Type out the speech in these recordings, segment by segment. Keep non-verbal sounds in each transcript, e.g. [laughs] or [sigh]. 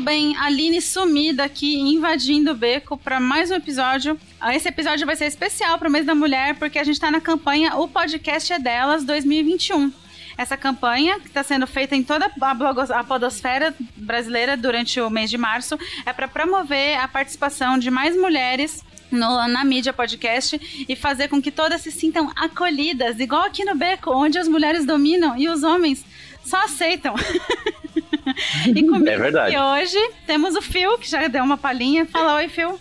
Tudo bem? Aline sumida aqui, invadindo o beco para mais um episódio. Ah, Esse episódio vai ser especial para o mês da mulher, porque a gente está na campanha O Podcast é Delas 2021. Essa campanha, que está sendo feita em toda a, blogos- a podosfera brasileira durante o mês de março, é para promover a participação de mais mulheres no- na mídia podcast e fazer com que todas se sintam acolhidas, igual aqui no Beco, onde as mulheres dominam e os homens só aceitam. [laughs] e comigo É verdade. aqui hoje temos o Phil, que já deu uma palhinha. Fala oi, Phil.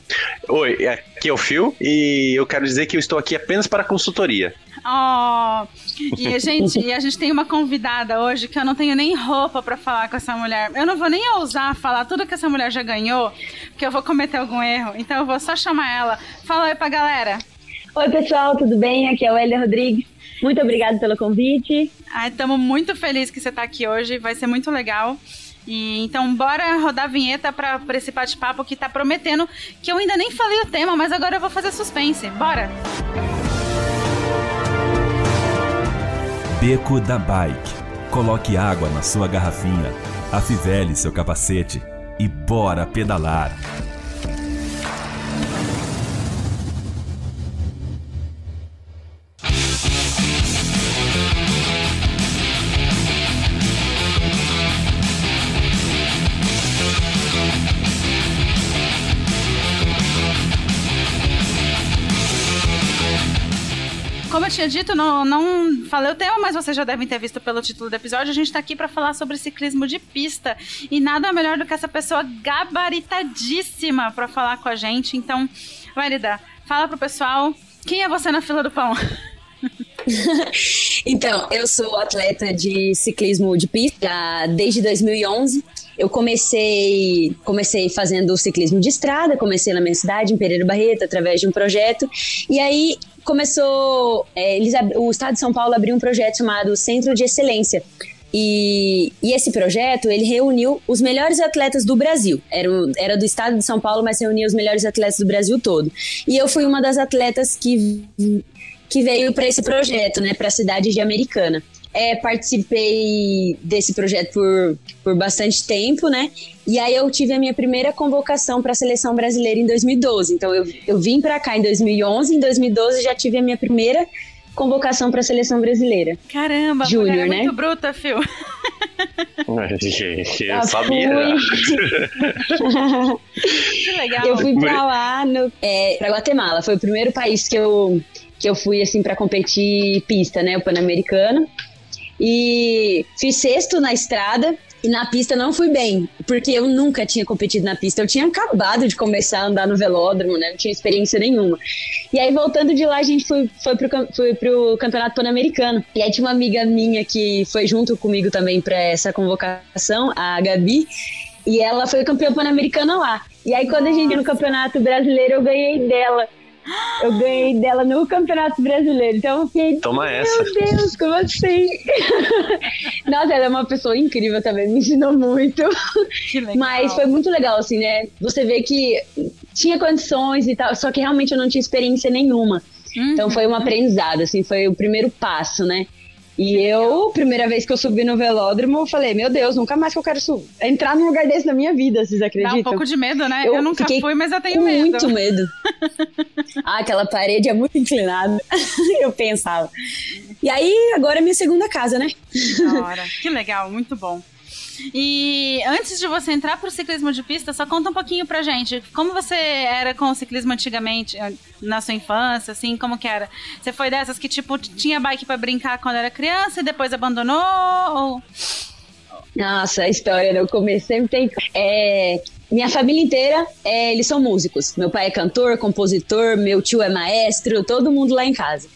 Oi, aqui é o Phil e eu quero dizer que eu estou aqui apenas para consultoria. Oh, e a gente, e a gente tem uma convidada hoje que eu não tenho nem roupa pra falar com essa mulher. Eu não vou nem ousar falar tudo que essa mulher já ganhou, porque eu vou cometer algum erro. Então eu vou só chamar ela. Fala oi pra galera. Oi, pessoal, tudo bem? Aqui é o Elia Rodrigues. Muito obrigada pelo convite. Estamos muito felizes que você tá aqui hoje, vai ser muito legal. E então bora rodar a vinheta pra, pra esse bate-papo que tá prometendo, que eu ainda nem falei o tema, mas agora eu vou fazer suspense. Bora! Beco da Bike. Coloque água na sua garrafinha, afivele seu capacete e bora pedalar. Eu tinha dito, não, não falei o tema, mas vocês já devem ter visto pelo título do episódio. A gente tá aqui pra falar sobre ciclismo de pista. E nada melhor do que essa pessoa gabaritadíssima pra falar com a gente. Então, vai. Fala pro pessoal, quem é você na fila do pão? [laughs] Então, eu sou atleta de ciclismo de pista desde 2011. Eu comecei, comecei fazendo ciclismo de estrada, comecei na minha cidade, em Pereira Barreto, através de um projeto. E aí começou. é, eles, o Estado de São Paulo abriu um projeto chamado Centro de Excelência. E, e esse projeto, ele reuniu os melhores atletas do Brasil. Era, era do estado de São Paulo, mas reunia os melhores atletas do Brasil todo. E eu fui uma das atletas que que veio para esse projeto, né, para a cidade de Americana. É, participei desse projeto por, por bastante tempo, né? E aí eu tive a minha primeira convocação para a seleção brasileira em 2012. Então eu, eu vim para cá em 2011, em 2012 já tive a minha primeira convocação para a seleção brasileira. Caramba, Júnior, é né? muito bruta, Phil. [laughs] Eu Ah, sabia. [laughs] Que legal. Eu fui pra lá, no, é, pra Guatemala. Foi o primeiro país que eu, que eu fui, assim, pra competir pista, né? O Pan-Americano. E fiz sexto na estrada. E na pista não fui bem, porque eu nunca tinha competido na pista. Eu tinha acabado de começar a andar no velódromo, né? Não tinha experiência nenhuma. E aí, voltando de lá, a gente foi, foi, pro, foi pro Campeonato Pan-Americano. E aí tinha uma amiga minha que foi junto comigo também pra essa convocação, a Gabi. E ela foi campeã pan-americana lá. E aí, quando a gente no Campeonato Brasileiro, eu ganhei dela. Eu ganhei dela no Campeonato Brasileiro. Então eu fiquei. Toma Meu essa. Deus, como assim? [laughs] Nossa, ela é uma pessoa incrível também, me ensinou muito. Que legal. Mas foi muito legal, assim, né? Você vê que tinha condições e tal, só que realmente eu não tinha experiência nenhuma. Uhum. Então foi um aprendizado, assim, foi o primeiro passo, né? E eu, primeira vez que eu subi no velódromo, eu falei, meu Deus, nunca mais que eu quero entrar num lugar desse na minha vida, vocês Dá acreditam? um pouco de medo, né? Eu, Eu nunca fui, mas eu tenho medo. muito medo. [laughs] ah, aquela parede é muito inclinada. [laughs] eu pensava. E aí, agora é minha segunda casa, né? Hora. Que legal, muito bom. E antes de você entrar pro ciclismo de pista, só conta um pouquinho pra gente. Como você era com o ciclismo antigamente, eh, na sua infância, assim, como que era? Você foi dessas que, tipo, tinha bike para brincar quando era criança e depois abandonou? Ou... Nossa, a história, né? Eu comecei tem é, minha família inteira, é, eles são músicos. Meu pai é cantor, compositor, meu tio é maestro, todo mundo lá em casa.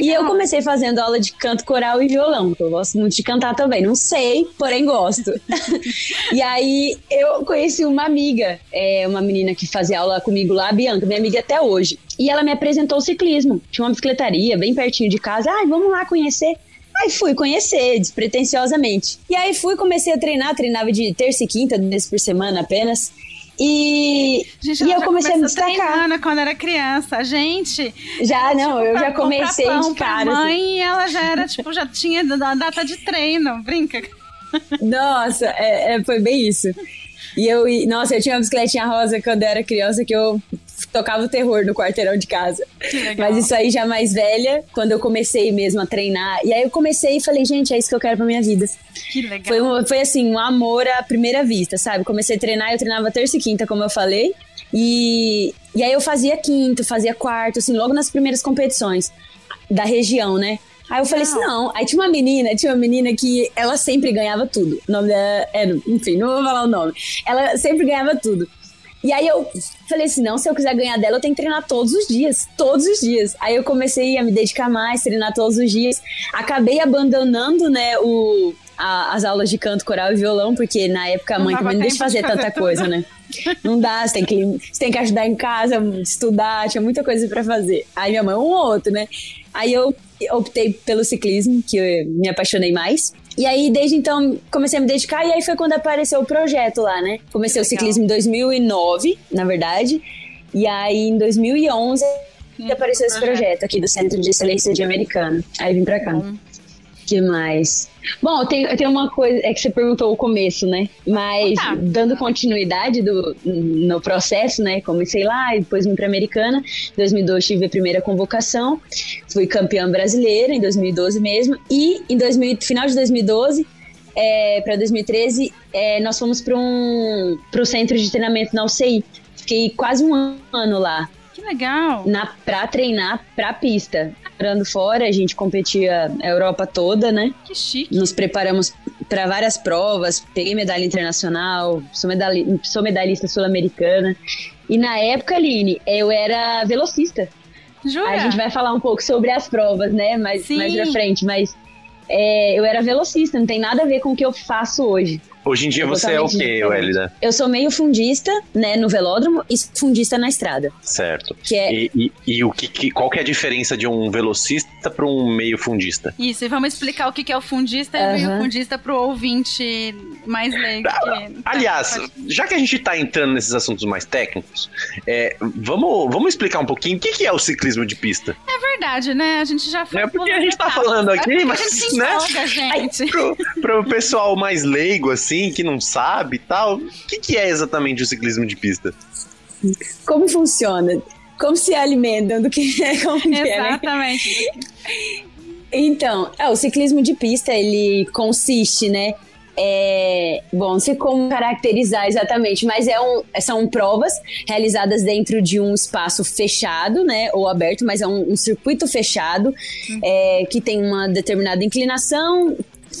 E eu comecei fazendo aula de canto coral e violão, que eu gosto muito de cantar também. Não sei, porém gosto. [laughs] e aí eu conheci uma amiga, é, uma menina que fazia aula comigo lá, a Bianca, minha amiga até hoje. E ela me apresentou o ciclismo. Tinha uma bicicletaria bem pertinho de casa. Ai, vamos lá conhecer. Aí fui conhecer, despretensiosamente. E aí fui, comecei a treinar, treinava de terça e quinta, vezes por semana apenas. E, gente, e eu comecei a me destacar. quando era criança. Gente. Já, não, tipo, eu já comecei pão de cara. Pra mãe, assim. ela já era, tipo, já tinha a data de treino. Brinca. Nossa, é, é, foi bem isso. E eu, nossa, eu tinha uma bicicletinha rosa quando eu era criança que eu tocava o terror no quarteirão de casa. Mas isso aí já mais velha, quando eu comecei mesmo a treinar. E aí eu comecei e falei, gente, é isso que eu quero pra minha vida. Que legal. Foi, um, foi assim, um amor à primeira vista, sabe? Comecei a treinar, eu treinava terça e quinta, como eu falei. E, e aí eu fazia quinto, fazia quarto, assim, logo nas primeiras competições da região, né? Aí eu falei assim, não. Aí tinha uma menina, tinha uma menina que ela sempre ganhava tudo. O nome dela era, enfim, não vou falar o nome. Ela sempre ganhava tudo. E aí eu falei assim, não, se eu quiser ganhar dela, eu tenho que treinar todos os dias, todos os dias. Aí eu comecei a me dedicar mais, treinar todos os dias. Acabei abandonando, né, o, a, as aulas de canto, coral e violão, porque na época a mãe também não deixa fazer, fazer tanta coisa, né? Não dá, você tem, que, você tem que ajudar em casa, estudar, tinha muita coisa para fazer. Aí minha mãe, um ou outro, né? Aí eu optei pelo ciclismo, que eu me apaixonei mais. E aí, desde então, comecei a me dedicar, e aí foi quando apareceu o projeto lá, né? Comecei Legal. o ciclismo em 2009, na verdade. E aí, em 2011, hum, apareceu esse projeto aqui do Centro de Excelência de Americana. Aí vim pra cá. Hum que mais? Bom, tem, tem uma coisa, é que você perguntou o começo, né? Mas ah, dando continuidade do, no processo, né? Comecei lá e depois vim para Americana. Em 2012 tive a primeira convocação, fui campeã brasileira em 2012 mesmo. E em 2000, final de 2012 é, para 2013, é, nós fomos para um pro centro de treinamento na UCI. Fiquei quase um ano lá. Que legal! Na, pra treinar pra pista. Morando fora, a gente competia a Europa toda, né? Que chique! Nos preparamos para várias provas, peguei medalha internacional, sou, medalha, sou medalhista sul-americana. E na época, Aline, eu era velocista. Jura? A gente vai falar um pouco sobre as provas, né? Mais, mais pra frente, mas é, eu era velocista, não tem nada a ver com o que eu faço hoje. Hoje em dia você é o quê, Welida? Eu sou meio fundista, né, no velódromo e fundista na estrada. Certo. Que é... e, e, e o que, que, qual que é a diferença de um velocista para um meio fundista? Isso, e vamos explicar o que, que é o fundista e o meio fundista para o ouvinte mais leigo. Ah, aliás, já que a gente está entrando nesses assuntos mais técnicos, é, vamos, vamos explicar um pouquinho o que, que é o ciclismo de pista. É verdade, né? A gente já falou. É porque a gente está falando aqui, é mas. A gente né? Empolga, gente. Pro, pro pessoal mais leigo, assim assim, que não sabe e tal. O que, que é exatamente o ciclismo de pista? Como funciona? Como se alimentam do que é, como que é, né? Exatamente. É, Então, é, o ciclismo de pista, ele consiste, né? É, bom, não sei como caracterizar exatamente, mas é um, são provas realizadas dentro de um espaço fechado, né, ou aberto, mas é um, um circuito fechado uhum. é, que tem uma determinada inclinação,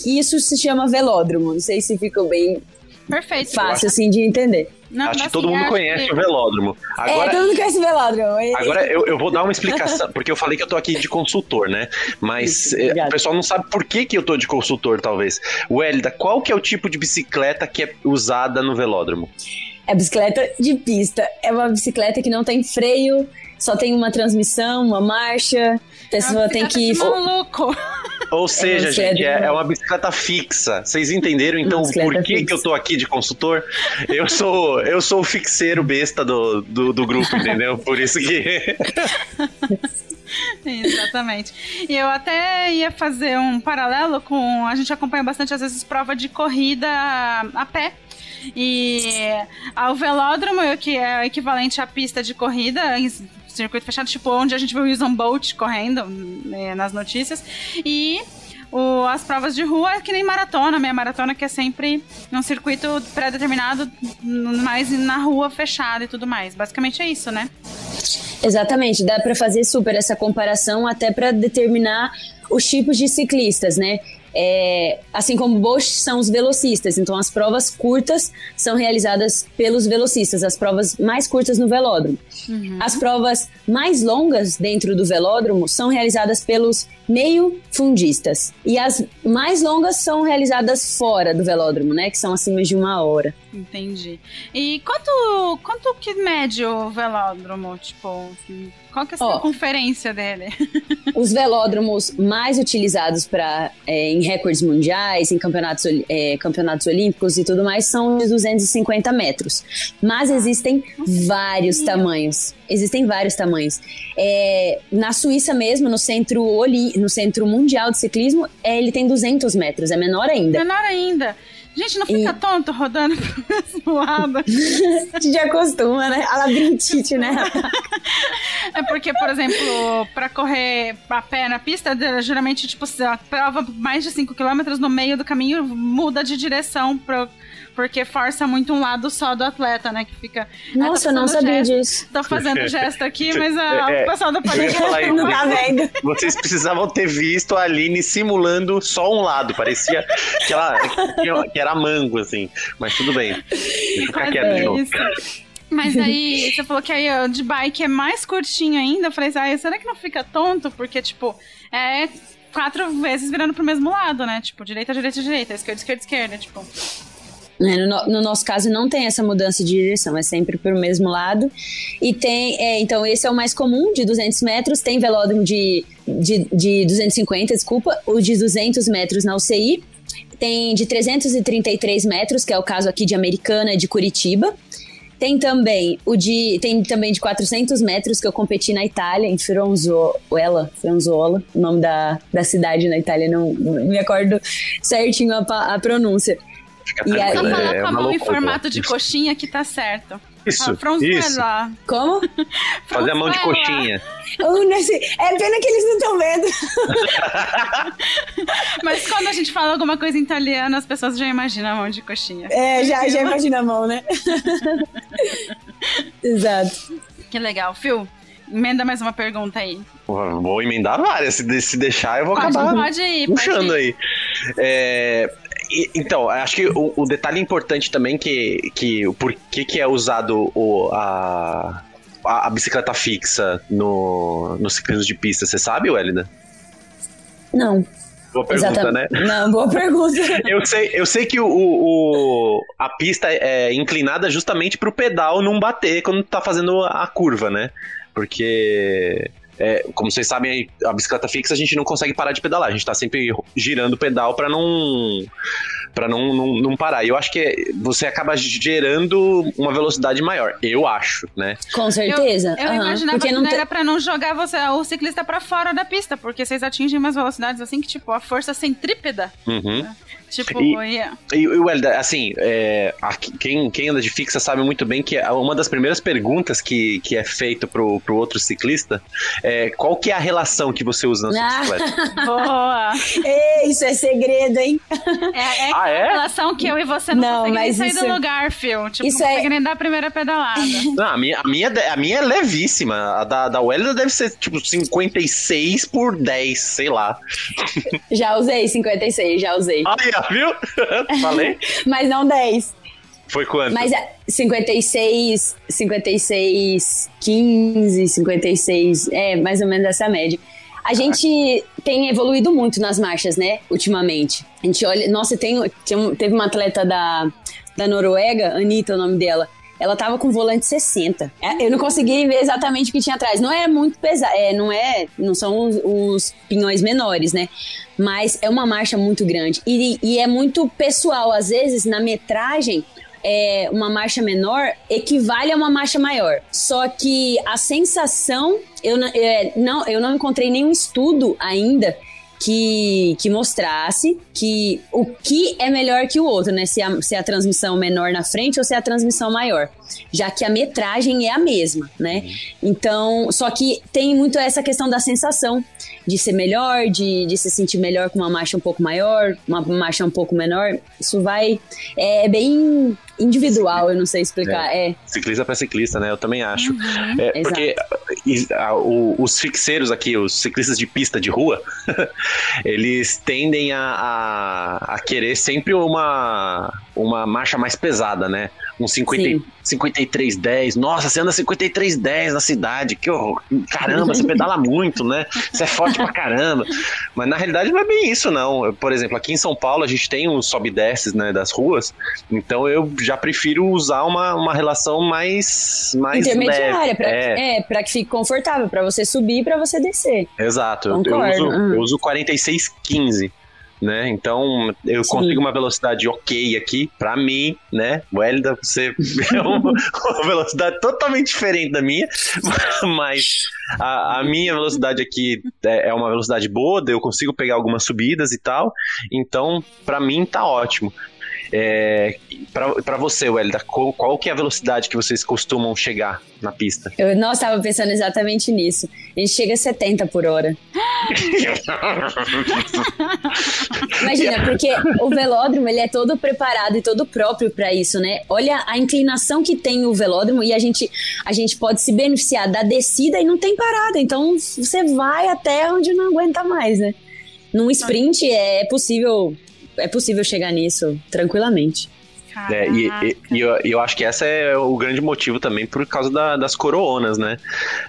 isso se chama velódromo. Não sei se ficou bem Perfeito. fácil assim de entender. Não, acho que todo mundo conhece que... o velódromo. Agora, é, todo mundo conhece o velódromo. Agora eu, eu vou dar uma explicação, [laughs] porque eu falei que eu tô aqui de consultor, né? Mas Isso, eh, o pessoal não sabe por que, que eu tô de consultor, talvez. Welida, qual que é o tipo de bicicleta que é usada no velódromo? É bicicleta de pista. É uma bicicleta que não tem freio, só tem uma transmissão, uma marcha. Pessoa tem que. Maluco! Ou seja, é gente, é, é, uma bicicleta fixa. Vocês entenderam então por que, que eu tô aqui de consultor? Eu sou eu sou o fixeiro besta do, do, do grupo, entendeu? Por isso que. [laughs] Exatamente. E eu até ia fazer um paralelo com. A gente acompanha bastante, às vezes, prova de corrida a pé. E o velódromo, que é o equivalente à pista de corrida, circuito fechado, tipo onde a gente vê o Usain Bolt correndo né, nas notícias. E o, as provas de rua é que nem maratona, meia maratona que é sempre num circuito pré-determinado, mais na rua fechada e tudo mais. Basicamente é isso, né? Exatamente, dá para fazer super essa comparação até para determinar os tipos de ciclistas, né? É, assim como Bosch são os velocistas, então as provas curtas são realizadas pelos velocistas, as provas mais curtas no velódromo. Uhum. As provas mais longas dentro do velódromo são realizadas pelos meio fundistas. E as mais longas são realizadas fora do velódromo, né? Que são acima de uma hora. Entendi. E quanto, quanto que mede o velódromo? Tipo, qual que é a oh, conferência dele? [laughs] os velódromos mais utilizados para é, em recordes mundiais, em campeonatos, é, campeonatos olímpicos e tudo mais são de 250 metros. Mas existem Nossa, vários tamanhos. Existem vários tamanhos. É, na Suíça mesmo, no centro, Oli, no centro mundial de ciclismo, é, ele tem 200 metros, é menor ainda. Menor ainda. Gente, não fica e... tonto rodando pro mesmo lado. a gente acostuma, né? A labirintite, né? [laughs] é porque, por exemplo, pra correr a pé na pista, geralmente, tipo, a prova mais de 5 km no meio do caminho muda de direção pro porque força muito um lado só do atleta, né? Que fica. Nossa, eu não sabia gesto, disso. Tô fazendo gesto aqui, [laughs] mas a, é, o pessoal do podcast [laughs] não tá vendo. Vocês precisavam ter visto a Aline simulando só um lado. Parecia que, ela, que era mango, assim. Mas tudo bem. Deixa eu ficar quieto de novo. Mas aí, você falou que aí de bike é mais curtinho ainda. Eu falei, ah, será que não fica tonto? Porque, tipo, é quatro vezes virando pro mesmo lado, né? Tipo, direita, direita, direita, esquerda, esquerda, esquerda. Tipo? No, no, nosso caso, não tem essa mudança de direção, é sempre para o mesmo lado. E tem, é, então, esse é o mais comum, de 200 metros. Tem velódromo de, de, de 250, desculpa, o de 200 metros na UCI. Tem de 333 metros, que é o caso aqui de Americana de Curitiba. Tem também o de tem também de 400 metros que eu competi na Itália, em Fronzuola, Fronzuola, o nome da, da cidade na Itália, não, não me acordo certinho a, a pronúncia. E aí, Só falar é com a mão em formato de coxinha que tá certo. Isso, ah, isso. Como? [laughs] Fazer a mão de coxinha. é pena que eles não estão vendo. [laughs] Mas quando a gente fala alguma coisa em italiano, as pessoas já imaginam a mão de coxinha. É, já, já imagina a mão, né? [laughs] Exato. Que legal. Phil, emenda mais uma pergunta aí. Vou emendar várias. Se, se deixar, eu vou pode, acabar pode ir, puxando pode ir. aí. É, então, acho que o, o, detalhe importante também que, que o porquê que é usado o, a, a, bicicleta fixa no, no ciclismo de pista, você sabe, Wélida? Não. Boa pergunta, Exatamente. né? Não, boa pergunta. [laughs] eu, sei, eu sei que o, o, a pista é inclinada justamente pro pedal não bater quando tá fazendo a curva, né? Porque é, como vocês sabem, a bicicleta fixa a gente não consegue parar de pedalar. A gente tá sempre girando o pedal para não para não, não, não, parar. E eu acho que você acaba gerando uma velocidade maior, eu acho, né? Com certeza. Eu, eu uhum. imaginava porque que não era pra não jogar você, o ciclista para fora da pista, porque vocês atingem umas velocidades assim que, tipo, a força centrípeda. Uhum. Né? Tipo, e, yeah. e, e Welda, assim, é, quem, quem anda de fixa sabe muito bem que uma das primeiras perguntas que, que é feito pro, pro outro ciclista é qual que é a relação que você usa na sua ah. bicicleta? [laughs] Boa! Ei, isso é segredo, hein? É, é, ah, é? a relação que eu e você não, não conseguem sair do lugar, Phil. Tipo, isso não é... consegue nem dar a primeira pedalada. [laughs] Não, a minha, a minha, a minha é levíssima. A da, da Welda deve ser, tipo, 56 por 10, sei lá. Já usei 56, já usei. Ah, viu? [laughs] Falei. Mas não 10. Foi quanto? Mas 56, 56, 15, 56, é mais ou menos essa média. A gente tem evoluído muito nas marchas, né, ultimamente. A gente olha, nossa, tem, teve uma atleta da, da Noruega, Anitta, o nome dela, ela tava com volante 60. É, eu não consegui ver exatamente o que tinha atrás. Não é muito pesado, é, não é, não são os, os, pinhões menores, né? Mas é uma marcha muito grande e, e é muito pessoal. Às vezes na metragem é, uma marcha menor equivale a uma marcha maior. Só que a sensação, eu, é, não, eu não encontrei nenhum estudo ainda que, que mostrasse que o que é melhor que o outro, né? Se a, se a transmissão menor na frente ou se a transmissão maior. Já que a metragem é a mesma, né? Então, só que tem muito essa questão da sensação de ser melhor, de, de se sentir melhor com uma marcha um pouco maior, uma marcha um pouco menor. Isso vai. É bem individual, eu não sei explicar. É. é. Ciclista para ciclista, né? Eu também acho. Uhum, é, porque a, o, os fixeiros aqui, os ciclistas de pista de rua, [laughs] eles tendem a, a, a, querer sempre uma, uma marcha mais pesada, né? Um 50, 53,10. Nossa, você anda 53,10 na cidade. Que horror. Caramba, você pedala muito, né? Você é forte pra caramba. Mas na realidade não é bem isso, não. Por exemplo, aqui em São Paulo a gente tem uns sobe desces né, das ruas. Então eu já prefiro usar uma, uma relação mais, mais intermediária, para é. é, pra que fique confortável, para você subir e pra você descer. Exato. Eu, eu, uso, eu uso 46,15 né? Então eu Sim. consigo uma velocidade ok aqui, para mim, né? Welda, você [laughs] é uma, uma, velocidade totalmente diferente da minha, [laughs] mas a, a minha velocidade aqui é, é, uma velocidade boa, eu consigo pegar algumas subidas e tal, então para mim tá ótimo. É, para você, Welda, qual, qual, que é a velocidade que vocês costumam chegar na pista? Eu não estava pensando exatamente nisso. A gente chega a 70 por hora. [laughs] Imagina, porque o velódromo ele é todo preparado e todo próprio para isso, né? Olha a inclinação que tem o velódromo e a gente, a gente pode se beneficiar da descida e não tem parada. Então você vai até onde não aguenta mais, né? Num sprint é possível é possível chegar nisso tranquilamente. É, e, e, e eu, eu, acho que esse é o grande motivo também por causa da, das coronas, né?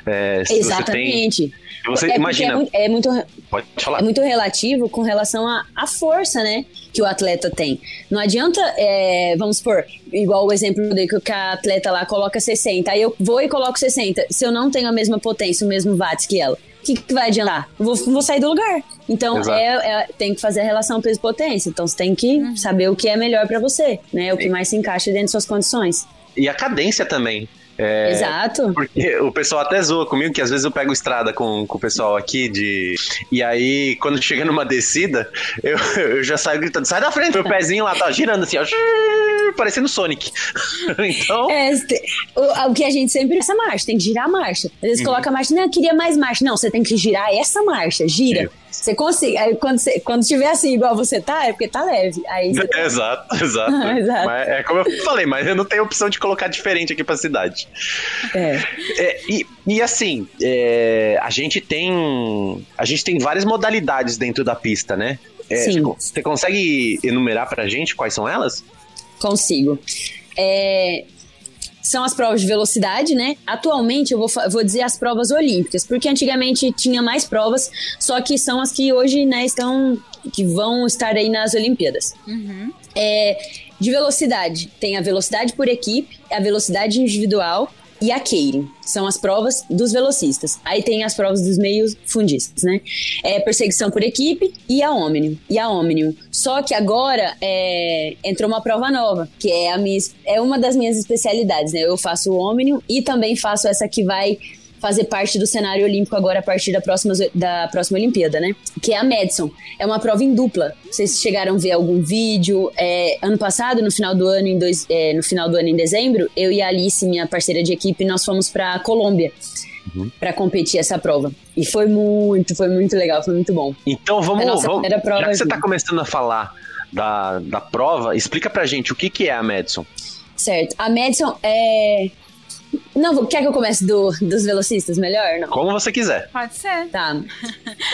É, Exatamente. Você, tem, você é imagina. É muito, é muito, Pode falar. É muito relativo com relação à força, né? Que o atleta tem. Não adianta, é, vamos supor, igual o exemplo que a atleta lá coloca 60, aí eu vou e coloco 60. Se eu não tenho a mesma potência, o mesmo watts que ela, o que, que vai adiantar? Vou, vou sair do lugar. Então, é, é, tem que fazer a relação peso-potência. Então, você tem que uhum. saber o que é melhor para você, né? O que mais se encaixa dentro de suas condições. E a cadência também. É, Exato. Porque o pessoal até zoa comigo, que às vezes eu pego estrada com, com o pessoal aqui de. E aí, quando chega numa descida, eu, [laughs] eu já saio gritando: sai da frente, meu pezinho lá tá girando assim, ó. [laughs] Parecendo Sonic. [laughs] então. É, o, o, que a gente sempre essa marcha, tem que girar a marcha. Às vezes uhum. coloca a marcha, não, eu queria mais marcha. Não, você tem que girar essa marcha, gira. Você consegue. Aí quando, você, quando tiver assim, igual você tá, é porque tá leve. Aí você... [laughs] Exato, exato. [laughs] exato. Mas é como eu falei, mas eu não tenho opção de colocar diferente aqui pra cidade. É. é e, e assim, é, a gente tem. A gente tem várias modalidades dentro da pista, né? É, Sim. Você consegue enumerar pra gente quais são elas? Consigo. É, são as provas de velocidade, né? Atualmente eu vou, vou dizer as provas olímpicas, porque antigamente tinha mais provas, só que são as que hoje, né, estão. que vão estar aí nas Olimpíadas. Uhum. É, de velocidade, tem a velocidade por equipe, a velocidade individual, e a Keirin. São as provas dos velocistas. Aí tem as provas dos meios fundistas, né? É perseguição por equipe e a Omnium. E a Omnium. Só que agora é, entrou uma prova nova, que é, a minha, é uma das minhas especialidades, né? Eu faço o Omnium e também faço essa que vai fazer parte do cenário olímpico agora a partir da próxima, da próxima Olimpíada, né? Que é a Madison. É uma prova em dupla. Vocês chegaram a ver algum vídeo? É, ano passado, no final do ano, em dois, é, no final do ano em dezembro, eu e a Alice, minha parceira de equipe, nós fomos para Colômbia. Uhum. para competir essa prova. E foi muito, foi muito legal, foi muito bom. Então vamos, vamos já que você está começando a falar da, da prova, explica pra gente o que, que é a Madison. Certo. A Madison é não, quer que eu comece do, dos velocistas melhor? Não? Como você quiser. Pode ser. Tá.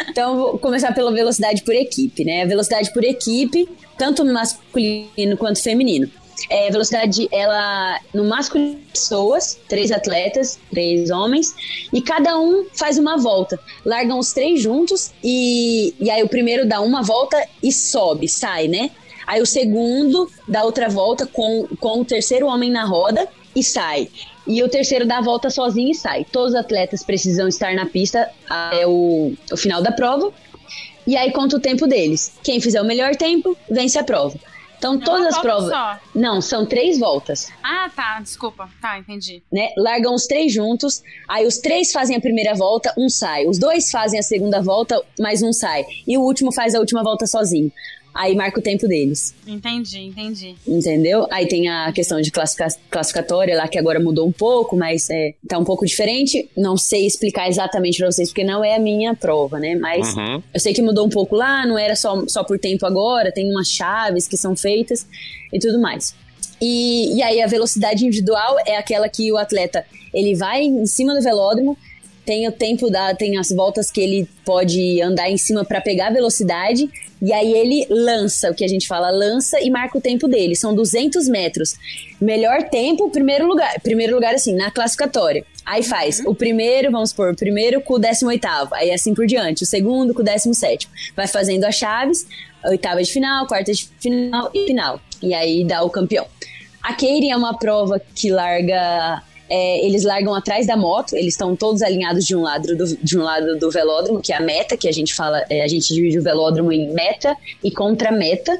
Então, vou começar pela velocidade por equipe, né? Velocidade por equipe, tanto masculino quanto feminino. É, velocidade, ela no masculino pessoas, três atletas, três homens, e cada um faz uma volta. Largam os três juntos e, e aí o primeiro dá uma volta e sobe, sai, né? Aí o segundo dá outra volta com, com o terceiro homem na roda e sai. E o terceiro dá a volta sozinho e sai. Todos os atletas precisam estar na pista até o, o final da prova. E aí conta o tempo deles. Quem fizer o melhor tempo, vence a prova. Então é todas as provas. Só. Não, são três voltas. Ah, tá. Desculpa. Tá, entendi. Né? Largam os três juntos. Aí os três fazem a primeira volta, um sai. Os dois fazem a segunda volta, mais um sai. E o último faz a última volta sozinho aí marca o tempo deles. Entendi, entendi. Entendeu? Aí tem a questão de classifica classificatória lá, que agora mudou um pouco, mas é, tá um pouco diferente. Não sei explicar exatamente pra vocês, porque não é a minha prova, né? Mas uhum. eu sei que mudou um pouco lá, não era só, só por tempo agora, tem umas chaves que são feitas e tudo mais. E, e aí a velocidade individual é aquela que o atleta ele vai em cima do velódromo, tem o tempo da, tem as voltas que ele pode andar em cima para pegar velocidade e aí ele lança, o que a gente fala, lança e marca o tempo dele. São 200 metros. Melhor tempo, primeiro lugar. Primeiro lugar, assim, na classificatória. Aí faz uhum. o primeiro, vamos supor, o primeiro com o 18 aí assim por diante. O segundo com o 17 Vai fazendo as chaves, oitava de final, quarta de final e final. E aí dá o campeão. A Keirin é uma prova que larga é, eles largam atrás da moto, eles estão todos alinhados de um lado do, de um lado do velódromo, que é a meta, que a gente fala, é, a gente divide o velódromo em meta e contra-meta.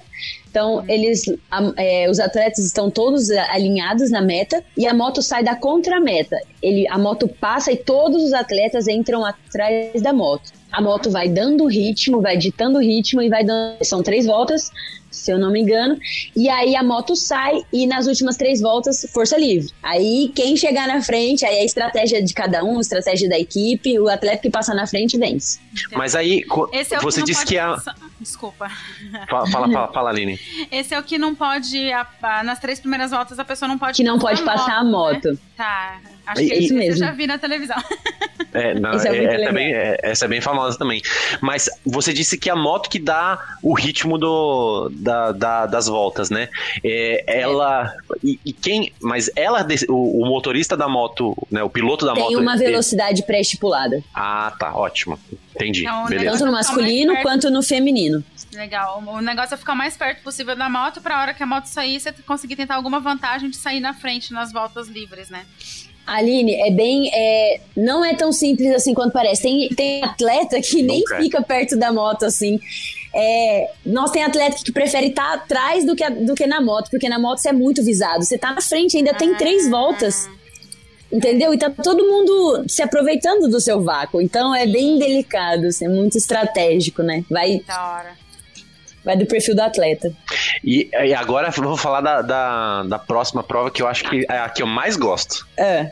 Então, eles, a, é, os atletas estão todos alinhados na meta e a moto sai da contra-meta. Ele, a moto passa e todos os atletas entram atrás da moto. A moto vai dando ritmo, vai ditando ritmo e vai dando. São três voltas se eu não me engano. E aí a moto sai e nas últimas três voltas, força livre. Aí quem chegar na frente, aí a estratégia de cada um, a estratégia da equipe, o atleta que passa na frente vence. Mas aí, é você disse que a. Desculpa. Fala, fala, fala, fala, Aline. Esse é o que não pode, a, a, nas três primeiras voltas, a pessoa não pode Que não pode passar moto, a moto. Né? Tá. Acho que é isso mesmo. eu já vi na televisão. [laughs] É, não, é, é, é também, é, essa é bem famosa também. Mas você disse que a moto que dá o ritmo do, da, da das voltas, né? É, ela. E, e, quem. Mas ela, o, o, motorista da moto, né? O piloto da Tem moto. Tem uma velocidade pré-estipulada. Ah, tá. Ótimo. Entendi. Então, Beleza. Tanto no masculino quanto no feminino. Legal. O negócio é ficar o mais perto possível da moto pra hora que a moto sair, você conseguir tentar alguma vantagem de sair na frente nas voltas livres, né? Aline, é bem. É, não é tão simples assim quanto parece. Tem, tem atleta que nem fica perto da moto assim. É, nós tem atleta que prefere estar tá atrás do que, do que na moto, porque na moto você é muito visado. Você tá na frente, ainda tem três ah. voltas. Entendeu? E tá todo mundo se aproveitando do seu vácuo. Então é bem delicado, assim, é muito estratégico, né? Vai. Da hora vai do perfil do atleta. E, e agora vou falar da, da, da, próxima prova que eu acho que é a que eu mais gosto. É.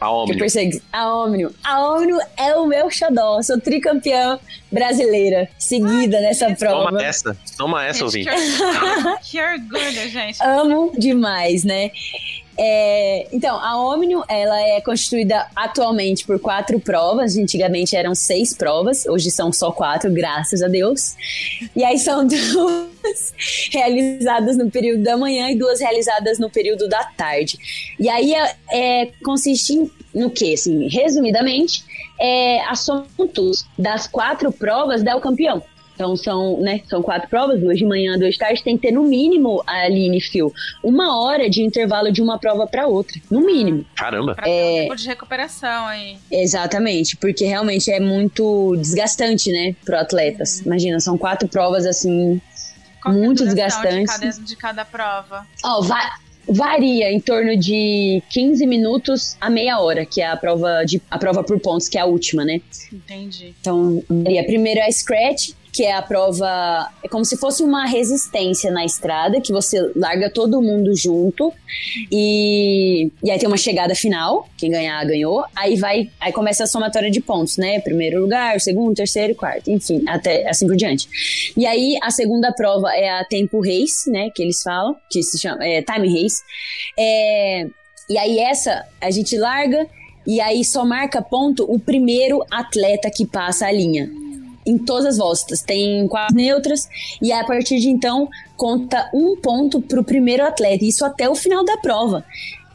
A. Persegui... A Omnio. A Omnio é o meu xodó. Sou tricampeã brasileira, seguida Ai, nessa prova. Toma essa. Toma essa, ouvinte. [laughs] Que orgulho, gente. Amo demais, né? É, então, a Omnium, ela é constituída atualmente por quatro provas. Antigamente eram seis provas, hoje são só quatro, graças a Deus. E aí são [laughs] duas realizadas no período da manhã e duas realizadas no período da tarde. E aí é, é consiste no que, assim, resumidamente, é a soma das quatro provas dá o campeão. Então são, né, são quatro provas, duas de manhã, duas de tarde, tem que ter no mínimo, Aline Fio, uma hora de intervalo de uma prova para outra, no mínimo. Caramba. Pra é... um tempo de recuperação aí. Exatamente, porque realmente é muito desgastante, né, pro atletas. Uhum. Imagina, são quatro provas assim Qual muito desgastantes. De cada, de cada prova. Ó, oh, vai varia em torno de 15 minutos a meia hora, que é a prova de a prova por pontos, que é a última, né? Entendi. Então, varia. Primeiro é a scratch, que é a prova. É como se fosse uma resistência na estrada, que você larga todo mundo junto e, e aí tem uma chegada final. Quem ganhar, ganhou. Aí vai. Aí começa a somatória de pontos, né? Primeiro lugar, segundo, terceiro, quarto, enfim, até assim por diante. E aí a segunda prova é a tempo race, né? Que eles falam, que se chama é, time race. É, e aí essa a gente larga. E aí só marca ponto o primeiro atleta que passa a linha em todas as voltas. Tem quatro neutras e a partir de então conta um ponto para o primeiro atleta. Isso até o final da prova.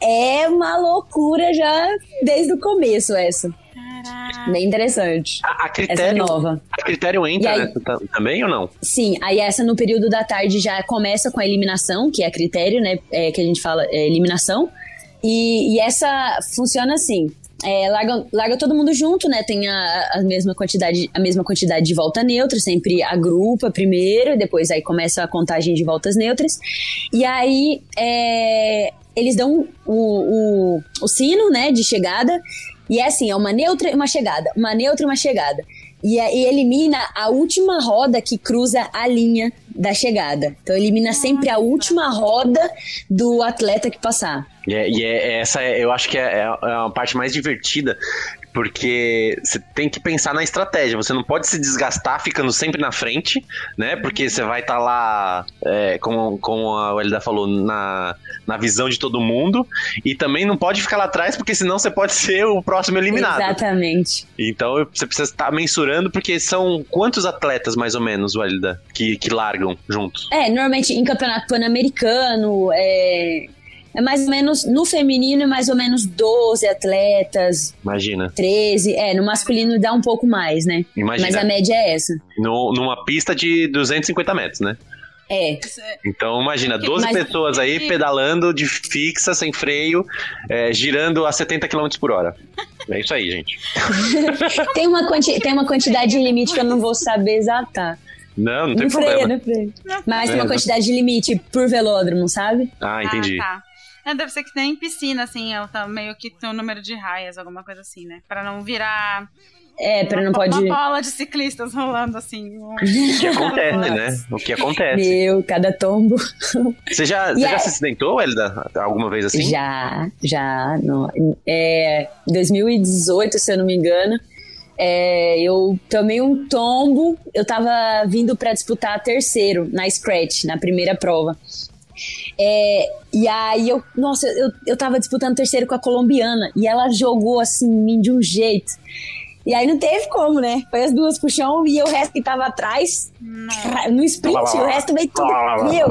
É uma loucura já desde o começo essa. Caraca. Bem interessante. A, a critério, essa é nova. A critério entra aí, nessa também ou não? Sim, aí essa no período da tarde já começa com a eliminação, que é critério, né? É, que a gente fala é, eliminação. E, e essa funciona assim: é, larga, larga todo mundo junto, né? Tem a, a, mesma quantidade, a mesma quantidade de volta neutra, sempre agrupa primeiro, depois aí começa a contagem de voltas neutras. E aí é, eles dão o, o, o sino, né, de chegada. E é assim, é uma neutra e uma chegada, uma neutra e uma chegada. E, e elimina a última roda que cruza a linha da chegada. Então elimina sempre a última roda do atleta que passar. E, é, e é, essa é, eu acho que é, é a parte mais divertida, porque você tem que pensar na estratégia. Você não pode se desgastar ficando sempre na frente, né? Porque você vai estar tá lá, é, como, como a Elida falou, na, na visão de todo mundo. E também não pode ficar lá atrás, porque senão você pode [laughs] ser o próximo eliminado. Exatamente. Então você precisa estar mensurando, porque são quantos atletas, mais ou menos, Elida, que, que largam juntos? É, normalmente em campeonato pan-americano, é, é mais ou menos, no feminino é mais ou menos 12 atletas. Imagina. 13. É, no masculino dá um pouco mais, né? Imagina. Mas a média é essa. No, numa pista de 250 metros, né? É. Então, imagina, 12 Mas... pessoas aí pedalando de fixa, sem freio, é, girando a 70 km por hora. É isso aí, gente. [laughs] tem, uma quanti tem uma quantidade de limite que eu não vou saber exatar. Não, não tem problema. Freio, não freio. Mas é, tem uma quantidade de limite por velódromo, sabe? Ah, entendi. Ah, tá. É, deve ser que nem piscina, assim, tá meio que tem um número de raias, alguma coisa assim, né? Pra não virar. É, pra não pode. Uma bola de ciclistas rolando assim. O [laughs] que acontece, né? O que acontece. Meu, cada tombo. Você já, você já se acidentou, Elida? Alguma vez assim? Já, já. No, é, 2018, se eu não me engano. É, eu tomei um tombo. Eu tava vindo para disputar terceiro na Scratch, na primeira prova. É, e aí eu, nossa, eu, eu tava disputando terceiro com a colombiana e ela jogou assim em mim de um jeito. E aí não teve como, né? Foi as duas pro chão e o resto que tava atrás, no sprint, o resto veio tudo. Meu,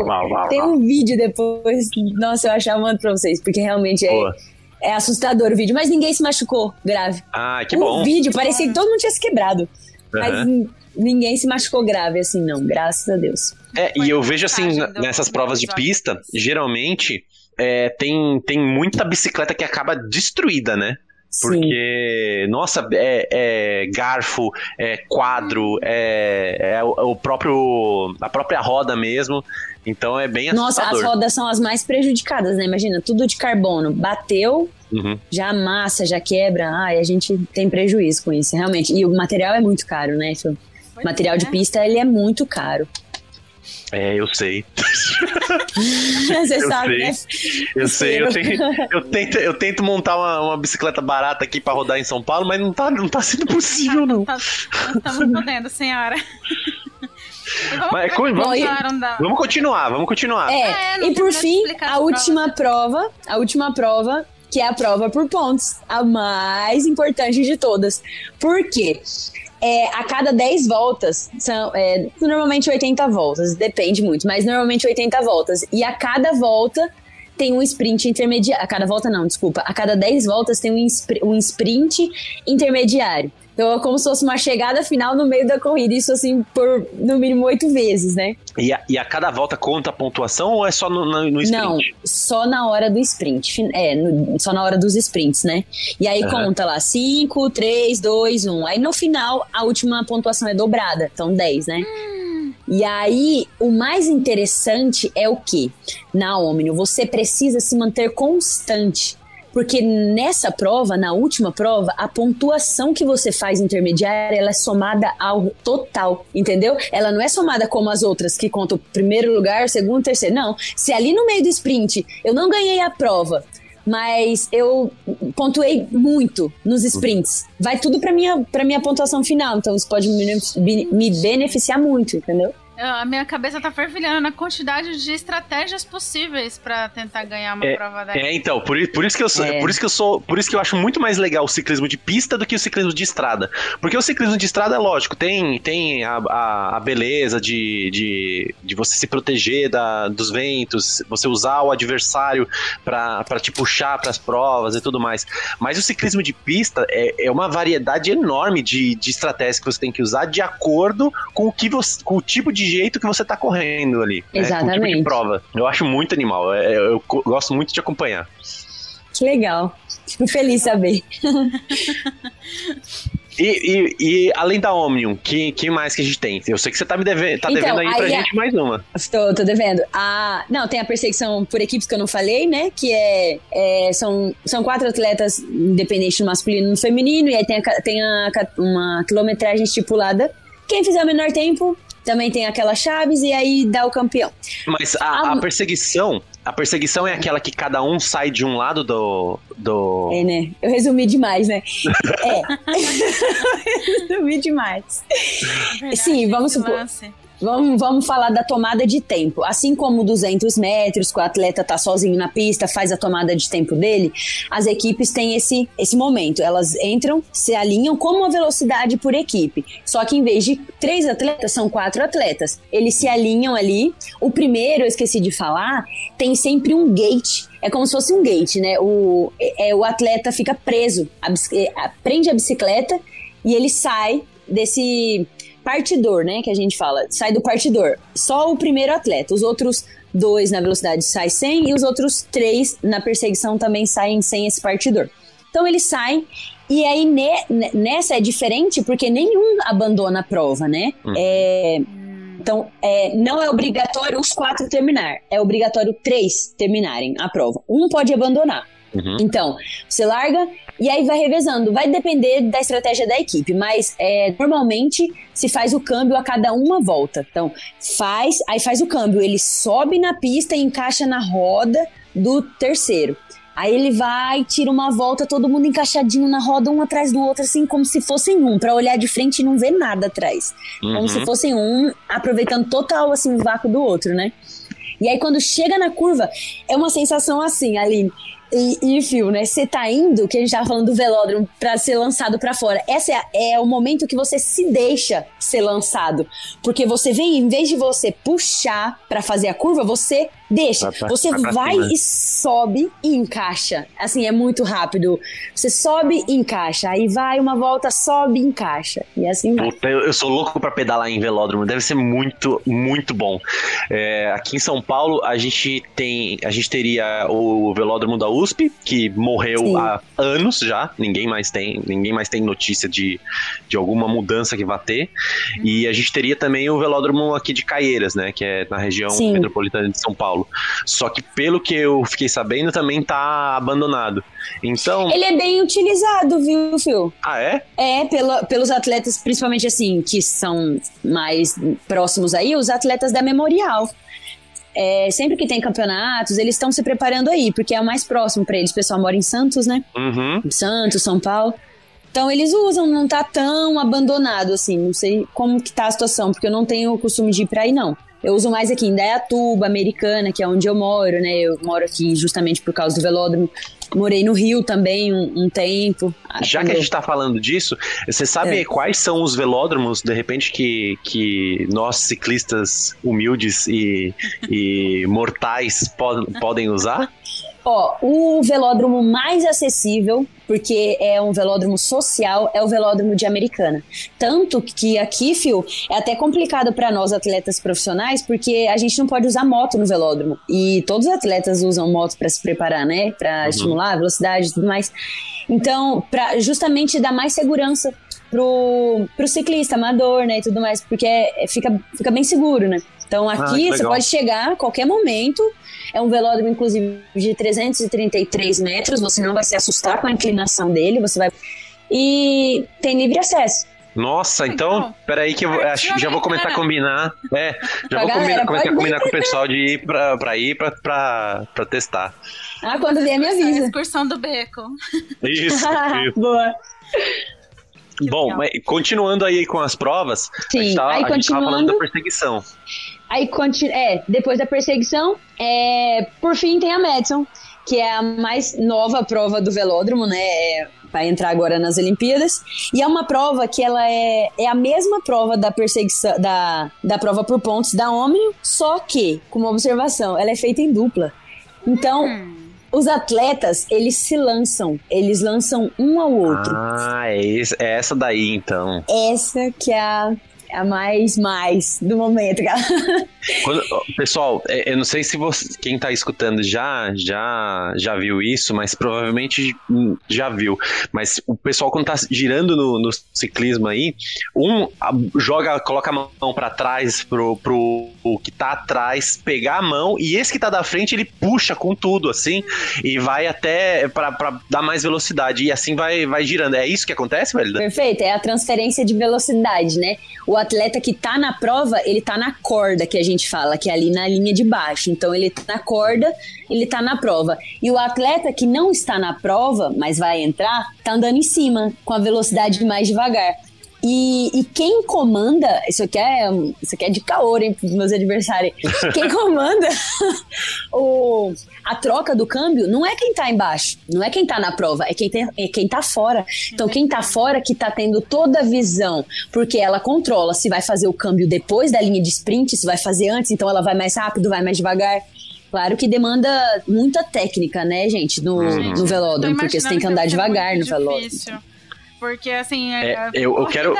tem um vídeo depois. Nossa, eu achava muito pra vocês, porque realmente é, é assustador o vídeo. Mas ninguém se machucou grave. Ah, que o bom. O vídeo parecia que todo mundo tinha se quebrado. Uhum. Mas ninguém se machucou grave, assim, não. Graças a Deus. É, e eu vejo assim, nessas provas de pista, geralmente é, tem, tem muita bicicleta que acaba destruída, né? Porque, Sim. nossa, é, é, garfo, é quadro, é, é o próprio. a própria roda mesmo. Então é bem assustador. Nossa, as rodas são as mais prejudicadas, né? Imagina, tudo de carbono. Bateu, uhum. já amassa, já quebra. Ai, a gente tem prejuízo com isso, realmente. E o material é muito caro, né? O material de é. pista, ele é muito caro. É, eu sei. Você eu sabe, sei. né? Eu sei, eu, tenho, eu, tento, eu tento montar uma, uma, bicicleta barata aqui pra rodar em São Paulo, mas não tá, não tá sendo possível, não. Tá, estamos podendo, senhora. [laughs] Vamos, mas, vamos, vamos, continuar, vamos continuar. É, é e por fim, a última prova, a última prova, que é a prova por pontos, a mais importante de todas. Por quê? É, a cada 10 voltas, são é, normalmente 80 voltas, depende muito, mas normalmente 80 voltas. E a cada volta tem um sprint intermediário. A cada volta não, desculpa. A cada 10 voltas tem um, um sprint intermediário. Então é como se fosse uma chegada final no meio da corrida. Isso assim por no mínimo oito vezes, né? E a, e a cada volta conta a pontuação ou é só no, no, no sprint? Não, só na hora do sprint. É, no, só na hora dos sprints, né? E aí uhum. conta lá 5, 3, 2, 1. Aí no final a última pontuação é dobrada. Então 10, né? Hum. E aí, o mais interessante é o que? Na Omnio, você precisa se manter constante. Porque nessa prova, na última prova, a pontuação que você faz intermediária, ela é somada ao total, entendeu? Ela não é somada como as outras, que contam primeiro lugar, segundo, terceiro. Não. Se ali no meio do sprint eu não ganhei a prova, mas eu pontuei muito nos sprints. Vai tudo para minha para minha pontuação final, então isso pode me, me beneficiar muito, entendeu? A minha cabeça tá fervilhando na quantidade de estratégias possíveis para tentar ganhar uma é, prova dessa. É, então, por, por, isso que eu sou, é. por isso que eu sou, por isso que eu acho muito mais legal o ciclismo de pista do que o ciclismo de estrada. Porque o ciclismo de estrada é lógico, tem, tem a, a, a beleza de, de, de, você se proteger da, dos ventos, você usar o adversário para te puxar para as provas e tudo mais. Mas o ciclismo de pista é, é uma variedade enorme de, de estratégias que você tem que usar de acordo com o que você, com o tipo de jeito que você tá correndo ali. Exatamente. Né, com tipo de prova. Eu acho muito animal. É, eu, eu gosto muito de acompanhar. que legal. Fico feliz saber. [laughs] E, e, e, além da Omnium, que, que mais que a gente tem? Eu sei que você tá me devendo, tá então, devendo aí, aí pra a... gente mais uma. Estou, tô devendo. A, não, tem a perseguição por equipes que eu não falei, né? Que é, é são, são quatro atletas independentes no masculino e no feminino, e aí tem, a, tem a, uma quilometragem estipulada. Quem fizer o menor tempo também tem aquelas chaves e aí dá o campeão. Mas a, a, a perseguição, a perseguição é aquela que cada um sai de um lado do. do... É, né? Eu resumi demais, né? [laughs] é. [laughs] resumi demais. Verdade, Sim, vamos supor. Lance. Vamos, vamos falar da tomada de tempo. Assim como 200 metros, que o atleta tá sozinho na pista, faz a tomada de tempo dele, as equipes têm esse, esse momento. Elas entram, se alinham como uma velocidade por equipe. Só que em vez de três atletas, são quatro atletas. Eles se alinham ali. O primeiro, eu esqueci de falar, tem sempre um gate é como se fosse um gate, né? O, é, o atleta fica preso, a, é, prende a bicicleta e ele sai desse partidor, né? Que a gente fala, sai do partidor. Só o primeiro atleta, os outros dois na velocidade saem sem e os outros três na perseguição também saem sem esse partidor. Então eles saem e aí ne, nessa é diferente porque nenhum abandona a prova, né? Uhum. É, então, é, não é obrigatório os quatro terminar, é obrigatório três terminarem a prova. Um pode abandonar. Uhum. Então, você larga e aí vai revezando. Vai depender da estratégia da equipe, mas é, normalmente se faz o câmbio a cada uma volta. Então, faz, aí faz o câmbio. Ele sobe na pista e encaixa na roda do terceiro. Aí ele vai, tira uma volta, todo mundo encaixadinho na roda, um atrás do outro, assim, como se fossem um, para olhar de frente e não ver nada atrás. Uhum. Como se uhum. fossem um, aproveitando total, assim, o vácuo do outro, né? E aí, quando chega na curva, é uma sensação assim, Aline e, e Phil, né? Você tá indo, que a gente tava falando do velódromo, para ser lançado para fora. Esse é, é, o momento que você se deixa ser lançado. Porque você vem, em vez de você puxar para fazer a curva, você deixa. Vai, você vai, vai e sobe e encaixa. Assim, é muito rápido. Você sobe e encaixa. Aí vai uma volta, sobe e encaixa. E assim vai. Puta, eu, eu sou louco para pedalar em velódromo. Deve ser muito, muito bom. É, aqui em São Paulo, a gente tem. A gente teria o velódromo da USP, que morreu Sim. há anos já. Ninguém mais tem, ninguém mais tem notícia de, de alguma mudança que vai ter. E a gente teria também o velódromo aqui de Caieiras, né? Que é na região Sim. metropolitana de São Paulo. Só que pelo que eu fiquei sabendo, também tá abandonado. Então. Ele é bem utilizado, viu, Phil? Ah, é? É, pelo, pelos atletas, principalmente assim, que são mais próximos aí, os atletas da Memorial. É, sempre que tem campeonatos, eles estão se preparando aí, porque é o mais próximo para eles. O pessoal mora em Santos, né? Uhum. Santos, São Paulo. Então eles usam, não tá tão abandonado assim. Não sei como que tá a situação, porque eu não tenho o costume de ir pra aí, não. Eu uso mais aqui em Dayatuba, Americana, que é onde eu moro, né? Eu moro aqui justamente por causa do velódromo. Morei no Rio também um, um tempo. Já que a gente está falando disso, você sabe é. quais são os velódromos, de repente, que, que nós ciclistas humildes e, e mortais pod podem usar? Ó, o velódromo mais acessível, porque é um velódromo social, é o velódromo de Americana. Tanto que aqui, Phil, é até complicado para nós atletas profissionais, porque a gente não pode usar moto no velódromo. E todos os atletas usam moto para se preparar, né? Para uhum. estimular a velocidade e tudo mais. Então, para justamente dar mais segurança pro, pro ciclista amador, né, e tudo mais, porque é, fica, fica bem seguro, né? Então aqui ah, você pode chegar a qualquer momento é um velódromo, inclusive, de 333 metros. Você não vai se assustar com a inclinação dele. Você vai. E tem livre acesso. Nossa, então, peraí que eu acho, já vou começar a combinar. É, [laughs] já vou galera, começar a combinar com o pessoal de ir pra, pra ir pra, pra, pra testar. Ah, quando vier, me avisa. excursão do beco. Isso, [laughs] isso. Boa. Bom, mas continuando aí com as provas, Sim, a gente tava, aí, a gente tava falando da perseguição. Aí, é, depois da perseguição, é, por fim tem a Madison, que é a mais nova prova do velódromo, né? É, vai entrar agora nas Olimpíadas. E é uma prova que ela é, é a mesma prova da perseguição, da, da prova por pontos da Omnium, só que, com uma observação, ela é feita em dupla. Então, hum. os atletas, eles se lançam, eles lançam um ao outro. Ah, é, isso, é essa daí então. Essa que é a É a mais, mais do momento. [laughs] Quando, pessoal, é, eu não sei se você, quem tá escutando já, já, já viu isso, mas provavelmente já viu. Mas o pessoal, quando tá girando no, no ciclismo aí, um joga, coloca a mão para trás pro, pro que tá atrás pegar a mão, e esse que tá da frente ele puxa com tudo, assim, e vai até para dar mais velocidade. E assim vai, vai girando. É isso que acontece, velho? Perfeito, é a transferência de velocidade, né? O atleta que tá na prova, ele tá na corda que a gente fala, que é ali na linha de baixo. Então ele tá na corda, ele tá na prova. E o atleta que não está na prova, mas vai entrar, tá andando em cima, com a velocidade mais devagar. E, e, quem comanda, isso aqui é, isso aqui é de caô, hein, pros meus adversários. [laughs] Quem comanda [laughs] o, a troca do câmbio não é quem tá embaixo, não é quem tá na prova, é quem, tem, é quem tá fora. Então, quem tá fora que tá tendo toda a visão, porque ela controla se vai fazer o câmbio depois da linha de sprint, se vai fazer antes, então ela vai mais rápido, vai mais devagar. Claro que demanda muita técnica, né, gente, no, no velódromo, porque você tem que andar devagar no velódromo. Porque, assim, é, é eu, eu quero.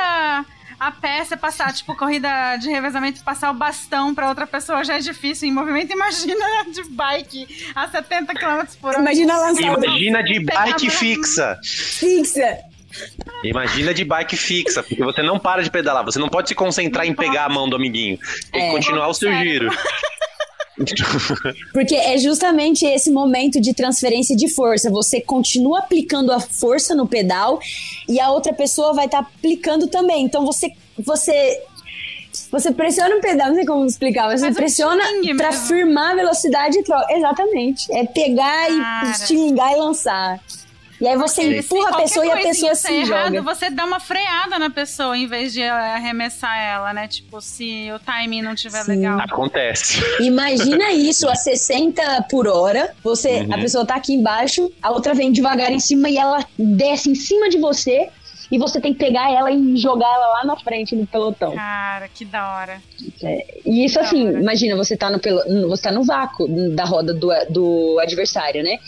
A peça passar, tipo, corrida de revezamento, passar o bastão pra outra pessoa já é difícil em movimento. Imagina [laughs] de bike a 70 km por hora. Imagina lançar Imagina de bike fixa. Fixa. Imagina de bike fixa, porque você não para de pedalar, você não pode se concentrar não em pode. pegar a mão do amiguinho. Tem é. que continuar o seu Sério? giro. [laughs] Porque é justamente esse momento de transferência de força. Você continua aplicando a força no pedal e a outra pessoa vai estar tá aplicando também. Então você você você pressiona o pedal, não sei como explicar, mas você pressiona para firmar a velocidade e troca. Exatamente. É pegar Cara. e xingar e lançar. E aí você Porque empurra a pessoa e a pessoa se errado, joga. Você dá uma freada na pessoa em vez de arremessar ela, né? Tipo, se o timing não tiver Sim. legal. Acontece. Imagina isso a 60 por hora. Você, uhum. a pessoa tá aqui embaixo, a outra vem devagar em cima e ela desce em cima de você e você tem que pegar ela e jogar ela lá na frente no pelotão. Cara, que da hora. É, e isso assim, imagina, você tá no, pelo, você tá no vácuo da roda do, do adversário, né?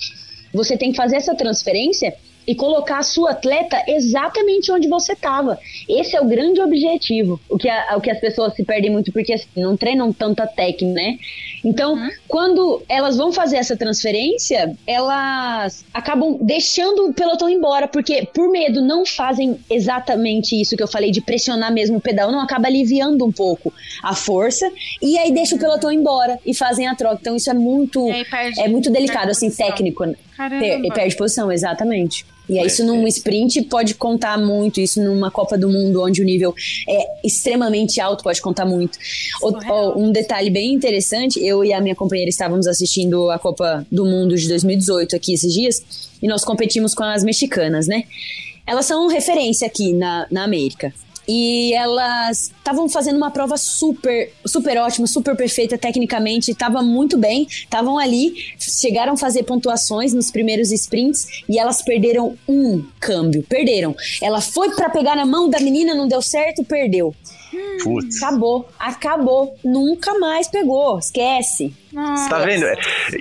Você tem que fazer essa transferência e colocar a sua atleta exatamente onde você estava. Esse é o grande objetivo. O que, a, o que as pessoas se perdem muito porque assim, não treinam tanta técnica, né? Então, uhum. quando elas vão fazer essa transferência, elas acabam deixando o pelotão embora, porque por medo não fazem exatamente isso que eu falei de pressionar mesmo o pedal, não acaba aliviando um pouco a força e aí deixa o pelotão embora e fazem a troca. Então isso é muito é muito delicado assim, técnico. Per, perde posição, exatamente. E aí, isso num sprint pode contar muito, isso numa Copa do Mundo, onde o nível é extremamente alto, pode contar muito. O, um detalhe bem interessante, eu e a minha companheira estávamos assistindo a Copa do Mundo de 2018 aqui esses dias, e nós competimos com as mexicanas, né? Elas são referência aqui na, na América. E elas estavam fazendo uma prova super, super ótima, super perfeita tecnicamente, estava muito bem, estavam ali, chegaram a fazer pontuações nos primeiros sprints e elas perderam um câmbio, perderam. Ela foi para pegar na mão da menina, não deu certo, perdeu. Putz. Acabou, acabou. Nunca mais pegou, esquece. Nossa. Tá vendo?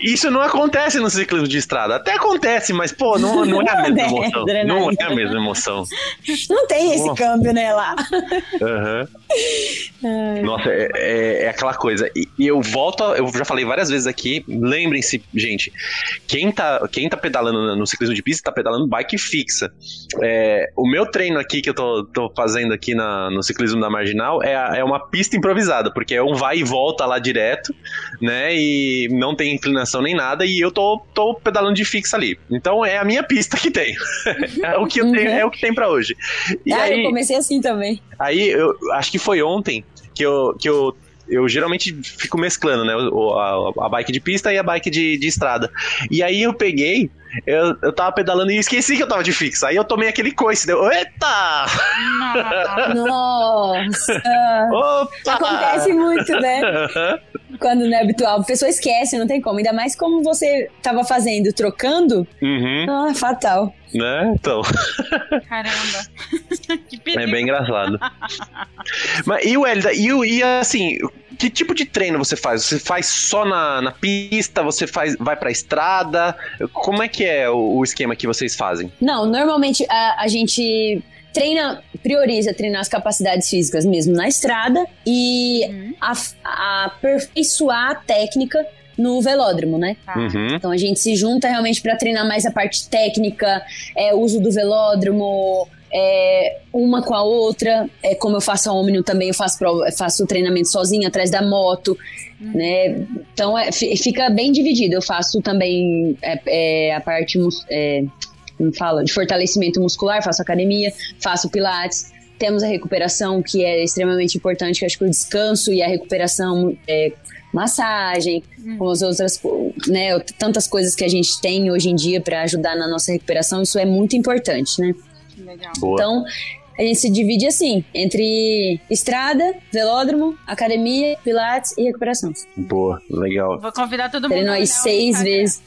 Isso não acontece no ciclismo de estrada. Até acontece, mas, pô, não, não é a [laughs] mesma emoção. Não é a mesma emoção. Não tem esse câmbio, né, lá. Uhum. Nossa, é, é, é, aquela coisa. E, e, eu volto, a, eu já falei várias vezes aqui, lembrem-se, gente, quem tá, quem tá pedalando no ciclismo de pista tá pedalando bike fixa. É, o meu treino aqui que eu tô, tô fazendo aqui na, no ciclismo da Marginal é, é uma pista improvisada, porque é um vai e volta lá direto, né? e não tem inclinação nem nada, e eu tô, tô pedalando de fixa ali. Então é a minha pista que tem. [laughs] é o que eu tenho, é o que tem para hoje. E ah, aí, eu comecei assim também. Aí eu acho que foi ontem que eu, que eu eu geralmente fico mesclando, né? A, a bike de pista e a bike de, de estrada. E aí eu peguei, eu, eu tava pedalando e esqueci que eu tava de fixa. Aí eu tomei aquele coice, deu. Eita! Nossa! [laughs] Opa! Acontece muito, né? Quando não é habitual. A pessoa esquece, não tem como. Ainda mais como você tava fazendo, trocando. Uhum. Ah, fatal. Né? Então. Caramba. [laughs] que perigo. É bem engraçado. Mas e o Elida? E, e assim, que tipo de treino você faz? Você faz só na, na pista? Você faz, vai pra estrada? Como é que é o, o esquema que vocês fazem? Não, normalmente a, a gente treina, prioriza treinar as capacidades físicas mesmo na estrada e uhum. a, a aperfeiçoar a técnica no velódromo, né? Tá. Uhum. Então a gente se junta realmente para treinar mais a parte técnica, é, uso do velódromo, é, uma com a outra. É, como eu faço a Omnium também, eu faço, prova, faço treinamento sozinha atrás da moto. Uhum. Né? Então é, fica bem dividido. Eu faço também é, é a parte é, como fala, de fortalecimento muscular, faço academia, faço pilates. Temos a recuperação, que é extremamente importante, que acho que o descanso e a recuperação é, massagem, hum. com as outras, né, tantas coisas que a gente tem hoje em dia para ajudar na nossa recuperação, isso é muito importante, né? Legal. Então, a gente se divide assim, entre estrada, velódromo, academia, pilates e recuperação. Boa, legal. Vou convidar todo mundo. Treino aí seis vezes.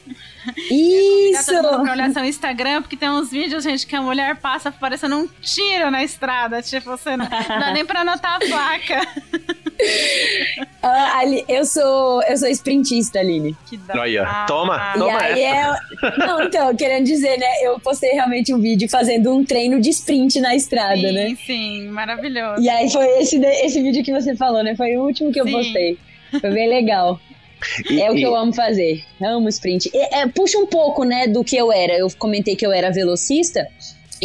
Isso! Todo mundo pra olhar seu Instagram, porque tem uns vídeos, gente, que a mulher passa parecendo um tiro na estrada. Tipo, você não, dá nem pra anotar a placa. Uh, [laughs] ali, eu sou eu sou sprintista, Aline. Que da... Olha, toma, toma essa. É... Não, então, querendo dizer, né, eu postei realmente um vídeo fazendo um treino de sprint na estrada, sim, né? Sim, sim, maravilhoso. E aí foi esse, esse vídeo que você falou, né? Foi o último que eu sim. postei. Foi bem legal. E, é o que e... eu amo fazer. Amo sprint. E, é, puxa um pouco, né, do que eu era. Eu comentei que eu era velocista.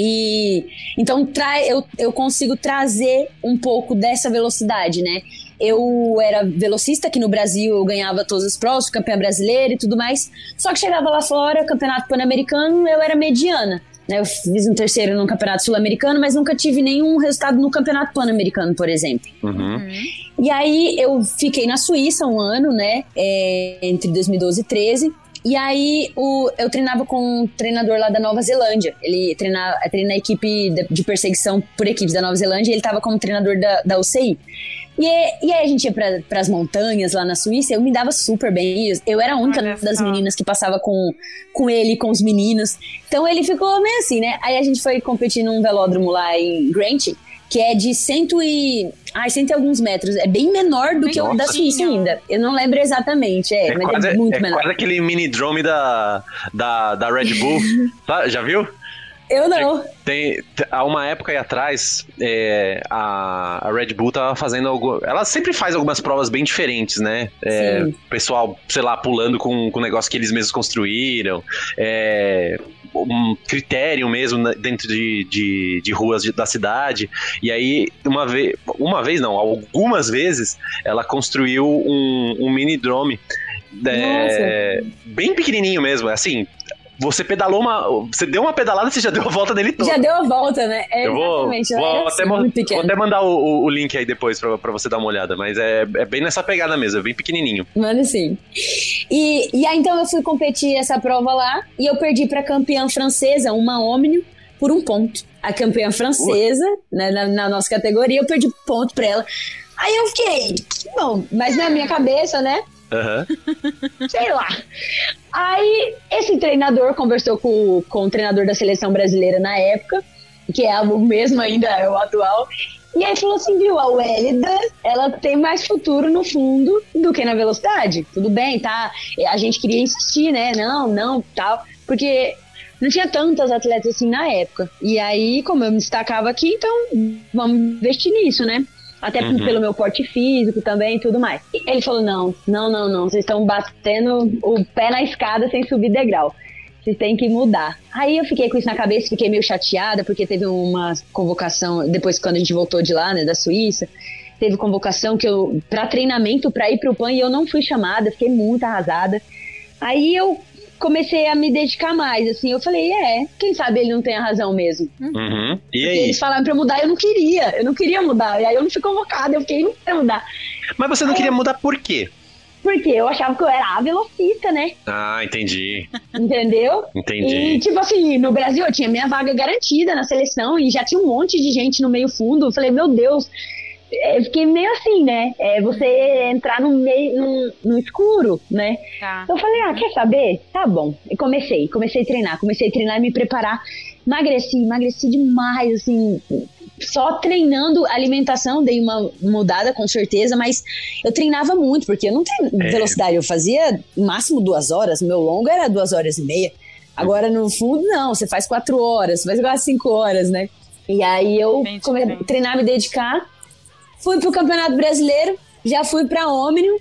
E então tra eu, eu consigo trazer um pouco dessa velocidade, né? Eu era velocista aqui no Brasil, eu ganhava todas as provas, campeã brasileira e tudo mais. Só que chegava lá fora, campeonato pan-americano, eu era mediana. Né? Eu fiz um terceiro no campeonato sul-americano, mas nunca tive nenhum resultado no campeonato pan-americano, por exemplo. Uhum. E aí eu fiquei na Suíça um ano, né? É, entre 2012 e 2013. E aí o, eu treinava com um treinador lá da Nova Zelândia. Ele treina, treina a equipe de, de perseguição por equipes da Nova Zelândia e ele estava como treinador da, da UCI. E, e aí a gente ia para as montanhas lá na Suíça, eu me dava super bem. Eu era a única das meninas que passava com, com ele, com os meninos. Então ele ficou meio assim, né? Aí a gente foi competir num velódromo lá em Grant, que é de cento e... Ai, cento e alguns metros. É bem menor do que o da Suíça ainda. Eu não lembro exatamente, é, é mas é quase, é muito é menor. quase aquele mini drone da, da, da Red Bull. [laughs] Já viu? Eu não. Tem, há uma época aí atrás, é, a, a, Red Bull tava fazendo algo. Ela sempre faz algumas provas bem diferentes, né? É, pessoal, sei lá, pulando com, um negócio que eles mesmos construíram. É, um critério mesmo dentro de, de, de ruas de, da cidade. E aí, uma vez, uma vez não, algumas vezes, ela construiu um, um mini drone. É, bem pequenininho mesmo, assim, você pedalou uma. Você deu uma pedalada, você já deu a volta nele todo. Já deu a volta, né? É, eu vou, vou, até, vou até mandar o, o, link aí depois pra, pra você dar uma olhada, mas é, é bem nessa pegada mesmo, é bem pequenininho. Mano, sim. E, e aí então eu fui competir essa prova lá e eu perdi pra campeã francesa, uma Omnium, por um ponto. A campeã francesa, né, na, na nossa categoria, eu perdi ponto pra ela. Aí eu fiquei, bom, mas na minha cabeça, né? Uhum. [laughs] Sei lá. Aí, esse treinador conversou com, com o treinador da seleção brasileira na época, que é o mesmo ainda, é o atual. E aí falou assim, viu, a Wélida, ela tem mais futuro no fundo do que na velocidade. Tudo bem, tá? A gente queria insistir, né? Não, não, tal. Porque não tinha tantas atletas assim na época. E aí, como eu me destacava aqui, então vamos investir nisso, né? Até uhum. pelo meu porte físico também e tudo mais. E ele falou: não, não, não, não. Vocês estão batendo o pé na escada sem subir degrau. Vocês têm que mudar. Aí eu fiquei com isso na cabeça, fiquei meio chateada, porque teve uma convocação, depois quando a gente voltou de lá, né, da Suíça, teve convocação que eu para treinamento para ir pro PAN e eu não fui chamada, fiquei muito arrasada. Aí eu comecei a me dedicar mais, assim. Eu falei, é, quem sabe ele não tem a razão mesmo. Uhum. E aí? Eles falaram pra eu mudar, eu não queria. Eu não queria mudar. E aí eu não fui convocada, eu fiquei, não quero mudar. Mas você não aí queria eu... mudar por quê? Porque eu achava que eu era a velocista, né? Ah, entendi. Entendeu? Entendi. E, tipo assim, no Brasil eu tinha minha vaga garantida na seleção e já tinha um monte de gente no meio fundo. Eu falei, meu Deus, eu fiquei meio assim, né? É você entrar no meio, no, no escuro, né? Tá. Eu falei, ah, quer saber? Tá bom. E comecei, comecei a treinar, comecei a treinar e me preparar. Emagreci, emagreci demais, assim, só treinando alimentação, dei uma mudada com certeza, mas eu treinava muito, porque eu não tenho é. velocidade, eu fazia máximo duas horas, meu longo era duas horas e meia. Agora, no fundo, não, você faz quatro horas, você faz quase cinco horas, né? E aí eu comecei a treinar, me dedicar. Fui pro Campeonato Brasileiro, já fui pra Omnium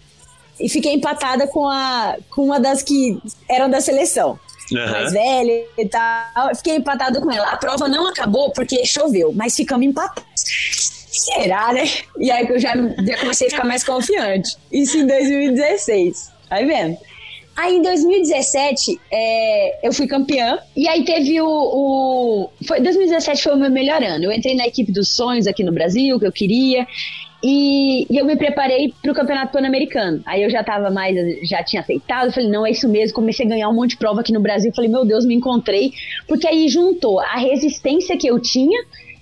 e fiquei empatada com, a, com uma das que eram da seleção. Uhum. Mais velha e tal. Fiquei empatada com ela. A prova não acabou porque choveu, mas ficamos empatados. Será, né? E aí que eu já, já comecei a ficar mais confiante. Isso em 2016. Aí vendo. Aí em 2017 é, eu fui campeã e aí teve o, o, foi 2017 foi o meu melhor ano. Eu entrei na equipe dos sonhos aqui no Brasil que eu queria e, e eu me preparei para o campeonato pan-americano. Aí eu já tava mais já tinha aceitado. Falei não é isso mesmo. Comecei a ganhar um monte de prova aqui no Brasil. Falei meu Deus me encontrei porque aí juntou a resistência que eu tinha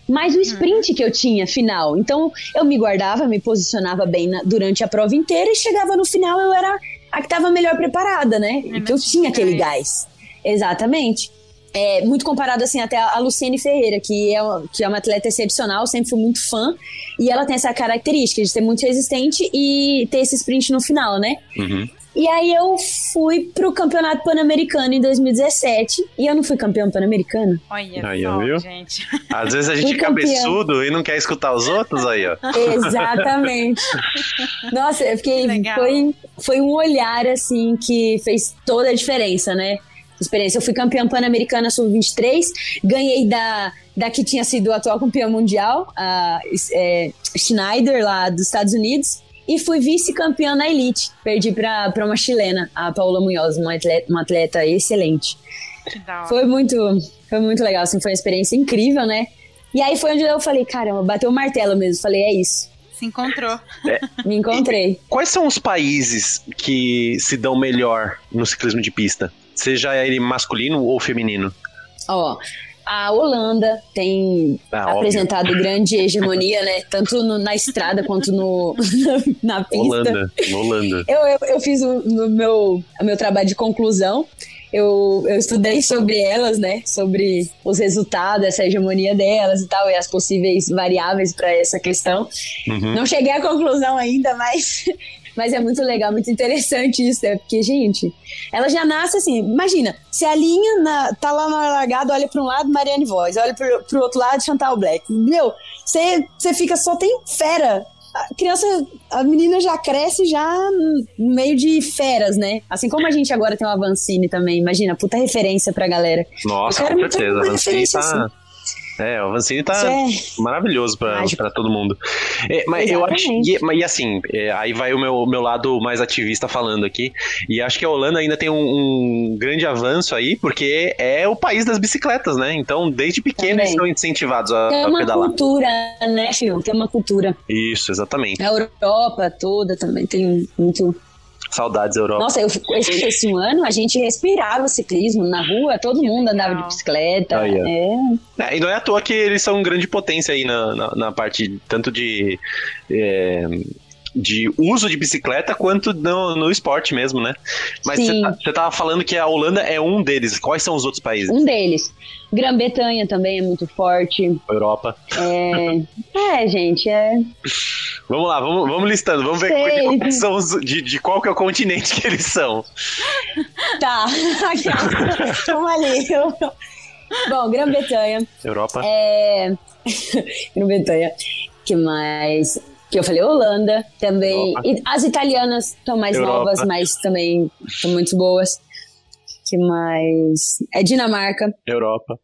mais o sprint que eu tinha final. Então eu me guardava, me posicionava bem na, durante a prova inteira e chegava no final eu era a que estava melhor preparada, né? É que eu tinha aquele gás. Exatamente. É, muito comparado assim até a Luciene Ferreira, que é, que é uma atleta excepcional, sempre fui muito fã, e ela tem essa característica de ser muito resistente e ter esse sprint no final, né? Uhum. E aí eu fui pro Campeonato Pan-Americano em 2017 e eu não fui campeão pan-americano. Olha aí, só, viu? gente. [laughs] Às vezes a gente é cabeçudo e não quer escutar os outros aí, ó. Exatamente. [laughs] Nossa, eu fiquei foi foi um olhar assim que fez toda a diferença, né? Experiência. Eu fui campeã pan-americana sub-23, ganhei da da que tinha sido a atual campeã mundial, a é, Schneider lá dos Estados Unidos e fui vice-campeã na Elite. Perdi para uma chilena, a Paula Munhoz, uma atleta, uma atleta excelente. Foi muito, foi muito legal, assim, foi uma experiência incrível, né? E aí foi onde eu falei, caramba, bateu o martelo mesmo. Falei, é isso. Se encontrou. É. Me encontrei. E quais são os países que se dão melhor no ciclismo de pista? Seja ele masculino ou feminino? Ó, a Holanda tem ah, apresentado óbvio. grande hegemonia, né? Tanto no, na estrada quanto no, [laughs] na, pista. Holanda, Holanda. Eu, eu, eu fiz o no meu, o meu trabalho de conclusão. Eu, eu estudei sobre elas, né? Sobre os resultados, essa hegemonia delas e tal, e as possíveis variáveis para essa questão. Uhum. Não cheguei à conclusão ainda, mas mas é muito legal, muito interessante isso, né? Porque, gente, ela já nasce assim. Imagina, se a linha na, tá lá na largada, olha para um lado, Mariane Voz, olha pro, pro outro lado, Chantal Black. Meu, você fica, só tem fera a criança, a menina já cresce já no meio de feras, né? Assim como a gente agora tem o Avancini também, imagina, puta referência pra galera. Nossa, com certeza, Avancini tá... Assim. É, o Avancini tá é maravilhoso pra, pra todo mundo. É, mas Exatamente. eu acho. E, e assim, é, aí vai o meu, meu lado mais ativista falando aqui. E acho que a Holanda ainda tem um, um, grande avanço aí, porque é o país das bicicletas, né? Então, desde pequenos eles são incentivados a, tem uma cultura, né, Fio? Tem uma cultura. Isso, exatamente. A Europa toda também tem muito Saudades Europa. Nossa, eu, esse, esse ano a gente respirava ciclismo na rua, todo mundo andava de bicicleta. Ah, yeah. é. É, e não é à toa que eles são grande potência aí na, na, na parte tanto de. É, de uso de bicicleta quanto no, no esporte mesmo, né? Mas você tá, tava falando que a Holanda é um deles. Quais são os outros países? Um deles. Grã-Bretanha também é muito forte. Europa. É, é gente, é. Vamos lá, vamos, vamos listando, vamos ver de qual, são os, de, de, qual que é o continente que eles são. Tá, [laughs] vamos ali. Bom, Grã-Bretanha. Europa. É... Grã-Bretanha. que mais? Que eu falei Holanda também. E as italianas estão mais Europa. novas, mas também são muito boas. que mais? É Dinamarca. Europa.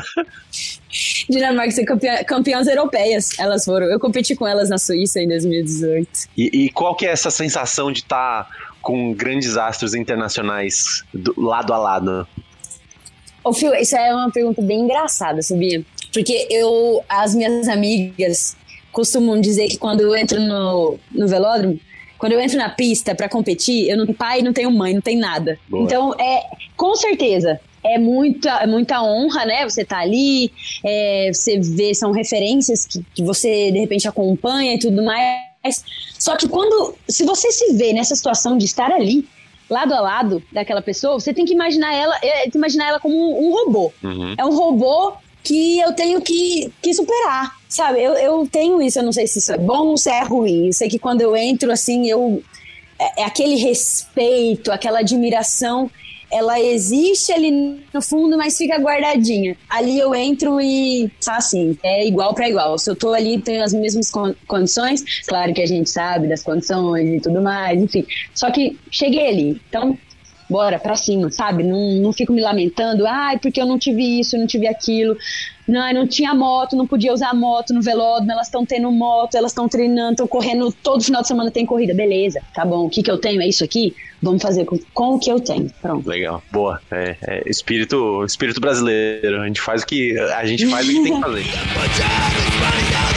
[laughs] Dinamarca ser campeã, campeãs europeias. Elas foram. Eu competi com elas na Suíça em 2018. E, e qual que é essa sensação de estar tá com grandes astros internacionais do, lado a lado? Ô, Phil, isso é uma pergunta bem engraçada, sabia? Porque eu, as minhas amigas costumam dizer que quando eu entro no, no velódromo, quando eu entro na pista para competir, eu não tenho pai, não tenho mãe, não tenho nada. Boa. Então, é com certeza, é muita, é muita honra, né? Você tá ali, é, você vê, são referências que, que você de repente acompanha e tudo mais. Só que quando, se você se vê nessa situação de estar ali, lado a lado daquela pessoa, você tem que imaginar ela, é, imaginar ela como um, robô. Uhum. É um robô que eu tenho que, que superar, sabe? Eu, eu tenho isso, eu não sei se isso é bom ou se é ruim. Eu sei que quando eu entro assim, eu é, é aquele respeito, aquela admiração ela existe ali no fundo, mas fica guardadinha. Ali eu entro e tá assim, é igual para igual. Se eu tô ali, tenho as mesmas condições, claro que a gente sabe das condições e tudo mais, enfim. Só que cheguei ali. Então, bora pra cima, sabe? Não, não fico me lamentando, ai, porque eu não tive isso, eu não tive aquilo. Não, não tinha moto, não podia usar moto no velódromo, elas estão tendo moto, elas estão treinando, estão correndo, todo final de semana tem corrida, beleza, tá bom, o que que eu tenho? É isso aqui, vamos fazer com, com o que eu tenho, pronto. Legal, boa, é, é espírito, espírito brasileiro, a gente faz o que, a gente faz o que tem que fazer. [laughs]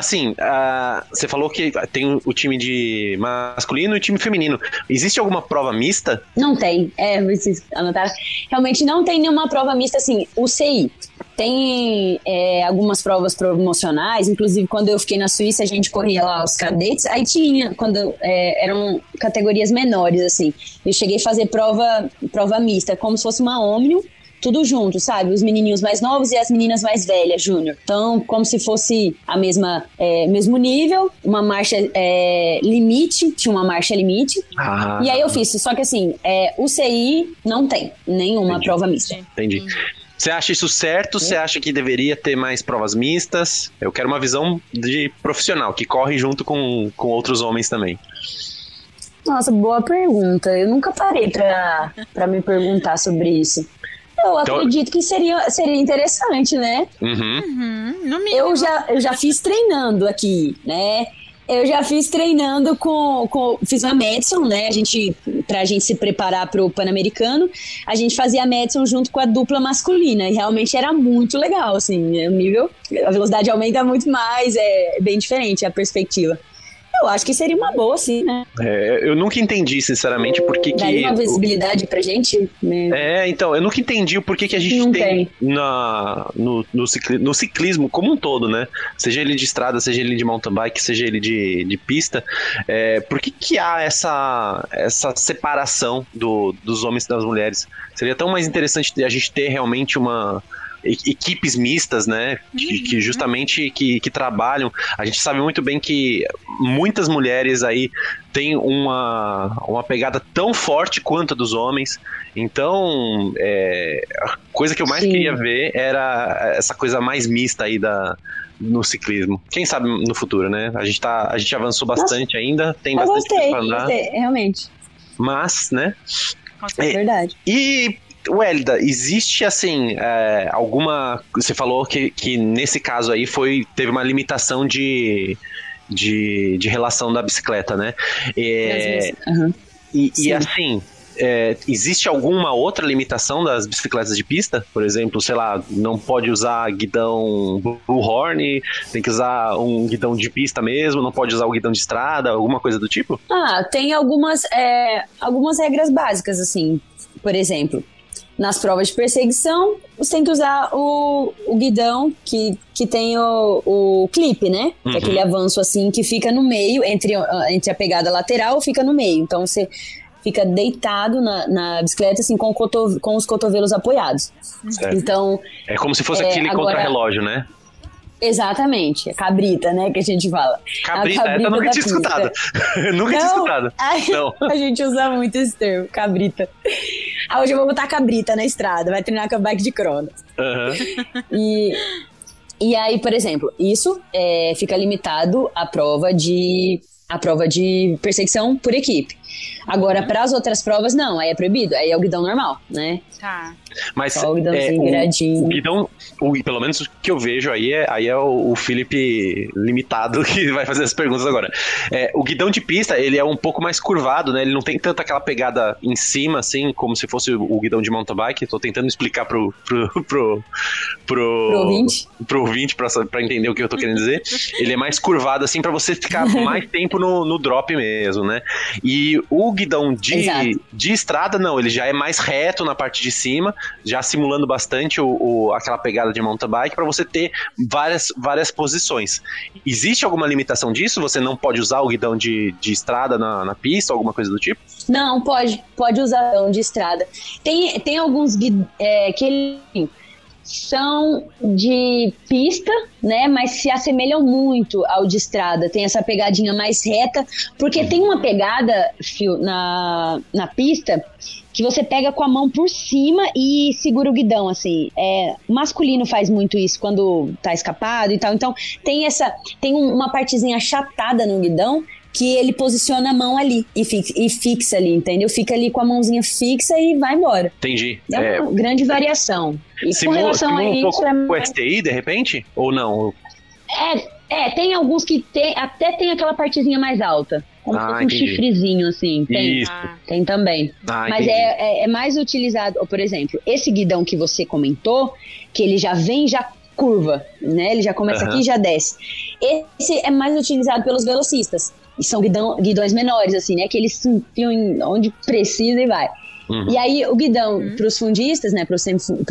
assim, uh, você falou que tem o time de masculino e o time feminino. Existe alguma prova mista? Não tem. É, vocês anotaram. Realmente não tem nenhuma prova mista, assim. O CI tem é, algumas provas promocionais, inclusive quando eu fiquei na Suíça, a gente corria lá os cadetes, aí tinha, quando é, eram categorias menores, assim. Eu cheguei a fazer prova, prova mista, como se fosse uma Omnium, tudo junto, sabe? Os menininhos mais novos e as meninas mais velhas, júnior. Então, como se fosse a mesma, é, mesmo nível, uma marcha é, limite, tinha uma marcha limite. Ah. E aí eu fiz, só que assim, é, o CI não tem nenhuma Entendi. prova mista. Entendi. Você acha isso certo? Você acha que deveria ter mais provas mistas? Eu quero uma visão de profissional, que corre junto com, com outros homens também. Nossa, boa pergunta. Eu nunca parei para me perguntar sobre isso. Eu então... acredito que seria, seria interessante, né? Uhum. Uhum, eu, já, eu já fiz treinando aqui, né? Eu já fiz treinando com, com fiz uma Madison, né? A gente pra gente se preparar pro Pan-Americano, a gente fazia a Madison junto com a dupla masculina e realmente era muito legal, assim, o nível, a velocidade aumenta muito mais, é bem diferente a perspectiva. Eu acho que seria uma boa, sim, né? É, eu nunca entendi, sinceramente, por que. Daria uma visibilidade pra gente? Né? É, então, eu nunca entendi o porquê que a gente Não tem, tem. Na, no, no, ciclismo, no, ciclismo como um todo, né? Seja ele de estrada, seja ele de mountain bike, seja ele de, de pista. É, por que, que há essa, essa separação do, dos homens e das mulheres? Seria tão mais interessante a gente ter realmente uma equipes mistas, né? Que, que uhum. justamente que, que, trabalham. A gente sabe muito bem que muitas mulheres aí têm uma, uma pegada tão forte quanto a dos homens. Então, é, a coisa que eu mais Sim. queria ver era essa coisa mais mista aí da, no ciclismo. Quem sabe no futuro, né? A gente, tá, a gente avançou bastante Nossa, ainda, tem bastante gostei, pra andar. Gostei, realmente. Mas, né? É verdade. E Welda, existe assim é, alguma. Você falou que, que nesse caso aí foi teve uma limitação de, de, de relação da bicicleta, né? É, uhum. e, e, assim. É, existe alguma outra limitação das bicicletas de pista? Por exemplo, sei lá, não pode usar guidão bullhorn, tem que usar um guidão de pista mesmo, não pode usar o guidão de estrada, alguma coisa do tipo? Ah, tem algumas, é, algumas regras básicas, assim. Por exemplo, nas provas de perseguição, você tem que usar o, o guidão que, que tem o, o clipe, né? Uhum. Que é uhum. aquele avanço assim que fica no meio, entre, entre a pegada lateral, fica no meio. Então você fica deitado na, na bicicleta, assim, com, com os cotovelos apoiados. Certo. Então. É como se fosse é, aquele agora... contra-relógio, né? Exatamente, a cabrita, né, que a gente fala. Cabrita, cabrita eu [laughs] nunca tinha pista. escutado. nunca tinha escutado. A, Não. [laughs] a gente usa muito esse termo, cabrita. Ah, hoje eu vou botar cabrita na estrada, vai treinar com a bike de crono. Uhum. E, e aí, por exemplo, isso é, fica limitado à prova de a prova de perseguição por equipe. Agora, para as outras provas, não, aí é proibido, aí é o guidão normal, né? Tá. Mas Só o guidãozinho é, viradinho. O, guidão, o, pelo menos o que eu vejo aí é, aí é o, o Felipe limitado [laughs] que vai fazer as perguntas agora. É, o guidão de pista, ele é um pouco mais curvado, né? Ele não tem tanta aquela pegada em cima, assim, como se fosse o, o guidão de mountain bike. Tô tentando explicar pro, pro, [laughs] pro, pro, pro ouvinte, pro ouvinte pra, pra entender o que eu tô querendo dizer. ele é mais curvado, assim, para você ficar [laughs] mais tempo no, no drop mesmo, né? E o guidão de, de estrada, não, ele já é mais reto na parte de cima, já simulando bastante o, o aquela pegada de mountain bike para você ter várias, várias posições. Existe alguma limitação disso? Você não pode usar o guidão de, de estrada na, na pista, alguma coisa do tipo? Não, pode, pode usar guidão de estrada. Tem, tem alguns é, que ele são de pista, né? Mas se assemelham muito ao de estrada. Tem essa pegadinha mais reta, porque tem uma pegada fio, na, na pista que você pega com a mão por cima e segura o guidão, assim. É, masculino faz muito isso quando tá escapado e tal. Então tem essa. Tem uma partezinha achatada no guidão que ele posiciona a mão ali e fixa, e fixa ali, entendeu? Fica ali com a mãozinha fixa e vai embora. Entendi. É, é... uma grande variação. E Simula, com relação a isso. Um pouco é... o STI, de repente? Ou não? É, é, tem alguns que tem, até tem aquela partezinha mais alta. Como ah, um chifrezinho, assim. Tem, Isso. tem também. Ah, Mas é, é, é, mais utilizado, por exemplo, esse guidão que você comentou, que ele já vem já curva, né? Ele já começa uhum. aqui e já desce. Esse é mais utilizado pelos velocistas. E são guidão, guidões menores, assim, né? Que eles se enfiam onde precisa e vai. Uhum. E aí, o guidão uhum. para os fundistas, né, para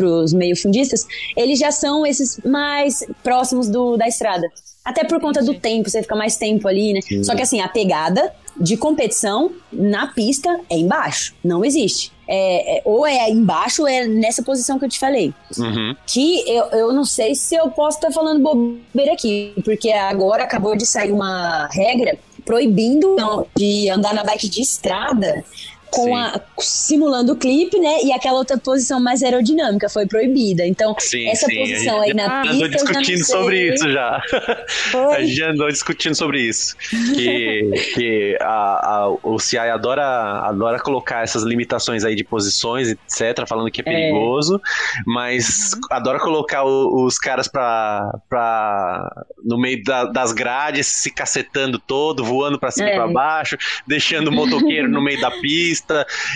os meio fundistas, eles já são esses mais próximos do, da estrada. Até por conta do tempo, você fica mais tempo ali, né? Só que assim, a pegada de competição na pista é embaixo, não existe. É, é, ou é embaixo ou é nessa posição que eu te falei. Uhum. Que eu, eu não sei se eu posso estar tá falando bobeira aqui, porque agora acabou de sair uma regra proibindo de andar na bike de estrada com a, simulando o clipe, né? E aquela outra posição mais aerodinâmica foi proibida. Então, sim, essa sim, posição aí na pista. Andou discutindo sobre isso já. Foi. [laughs] A gente andou discutindo sobre isso. Que, [laughs] que a, a, o CI adora, adora colocar essas limitações aí de posições, etc., falando que é, é. perigoso, é. mas uhum. adora colocar o, os caras pra, pra no meio da, das grades, se cacetando todo, voando pra cima é. e pra baixo, deixando o motoqueiro no meio da pista [laughs]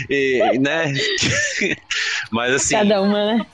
e, né? [laughs] Mas assim. Cada uma, né?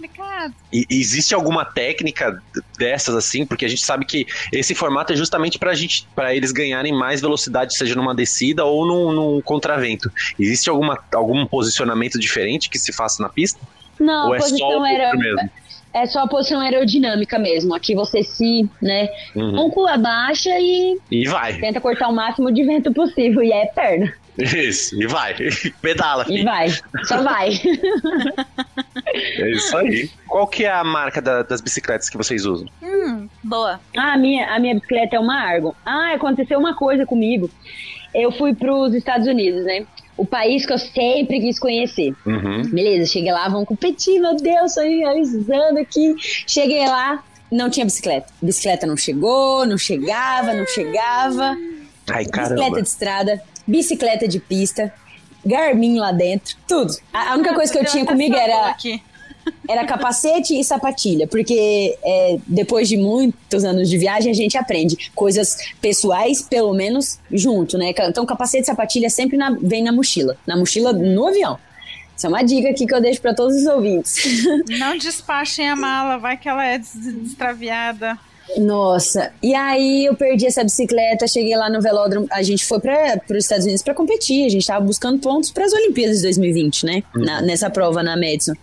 E, existe alguma técnica dessas assim? Porque a gente sabe que esse formato é justamente pra gente, para eles ganharem mais velocidade, seja numa descida ou num, num contravento. Existe alguma, algum posicionamento diferente que se faça na pista? Não, ou a é posição era. Mesmo? É só a posição aerodinâmica mesmo. Aqui você se, né, uhum. um cu abaixa e. E vai. Tenta cortar o máximo de vento possível. E é perna. Isso, e vai. [laughs] Pedala. Filho. E vai, só vai. é isso aí. Qual que é a marca da, das bicicletas que vocês usam? Hum, boa. Ah, a minha, a minha bicicleta é uma Argo. Ah, aconteceu uma coisa comigo. Eu fui para os Estados Unidos, né? O país que eu sempre quis conhecer. Uhum. Beleza, cheguei lá, vamos competir, meu Deus, tô realizando aqui. Cheguei lá, não tinha bicicleta. Bicicleta não chegou, não chegava, não chegava. Ai, caramba. Bicicleta de estrada, bicicleta de pista, Garmin lá dentro, tudo. A, única coisa que eu tinha comigo era [laughs] era capacete e sapatilha, porque é, depois de muitos anos de viagem a gente aprende coisas pessoais, pelo menos, junto, né? Então capacete e sapatilha sempre na, vem na mochila, na mochila no avião. Isso é uma dica aqui que eu deixo para todos os ouvintes. [laughs] Não despachem a mala, vai que ela é extraviada. Nossa, e aí eu perdi essa bicicleta, cheguei lá no velódromo, a gente foi para os Estados Unidos para competir, a gente tava buscando pontos para as Olimpíadas de 2020, né? Uhum. Na, nessa prova na Madison.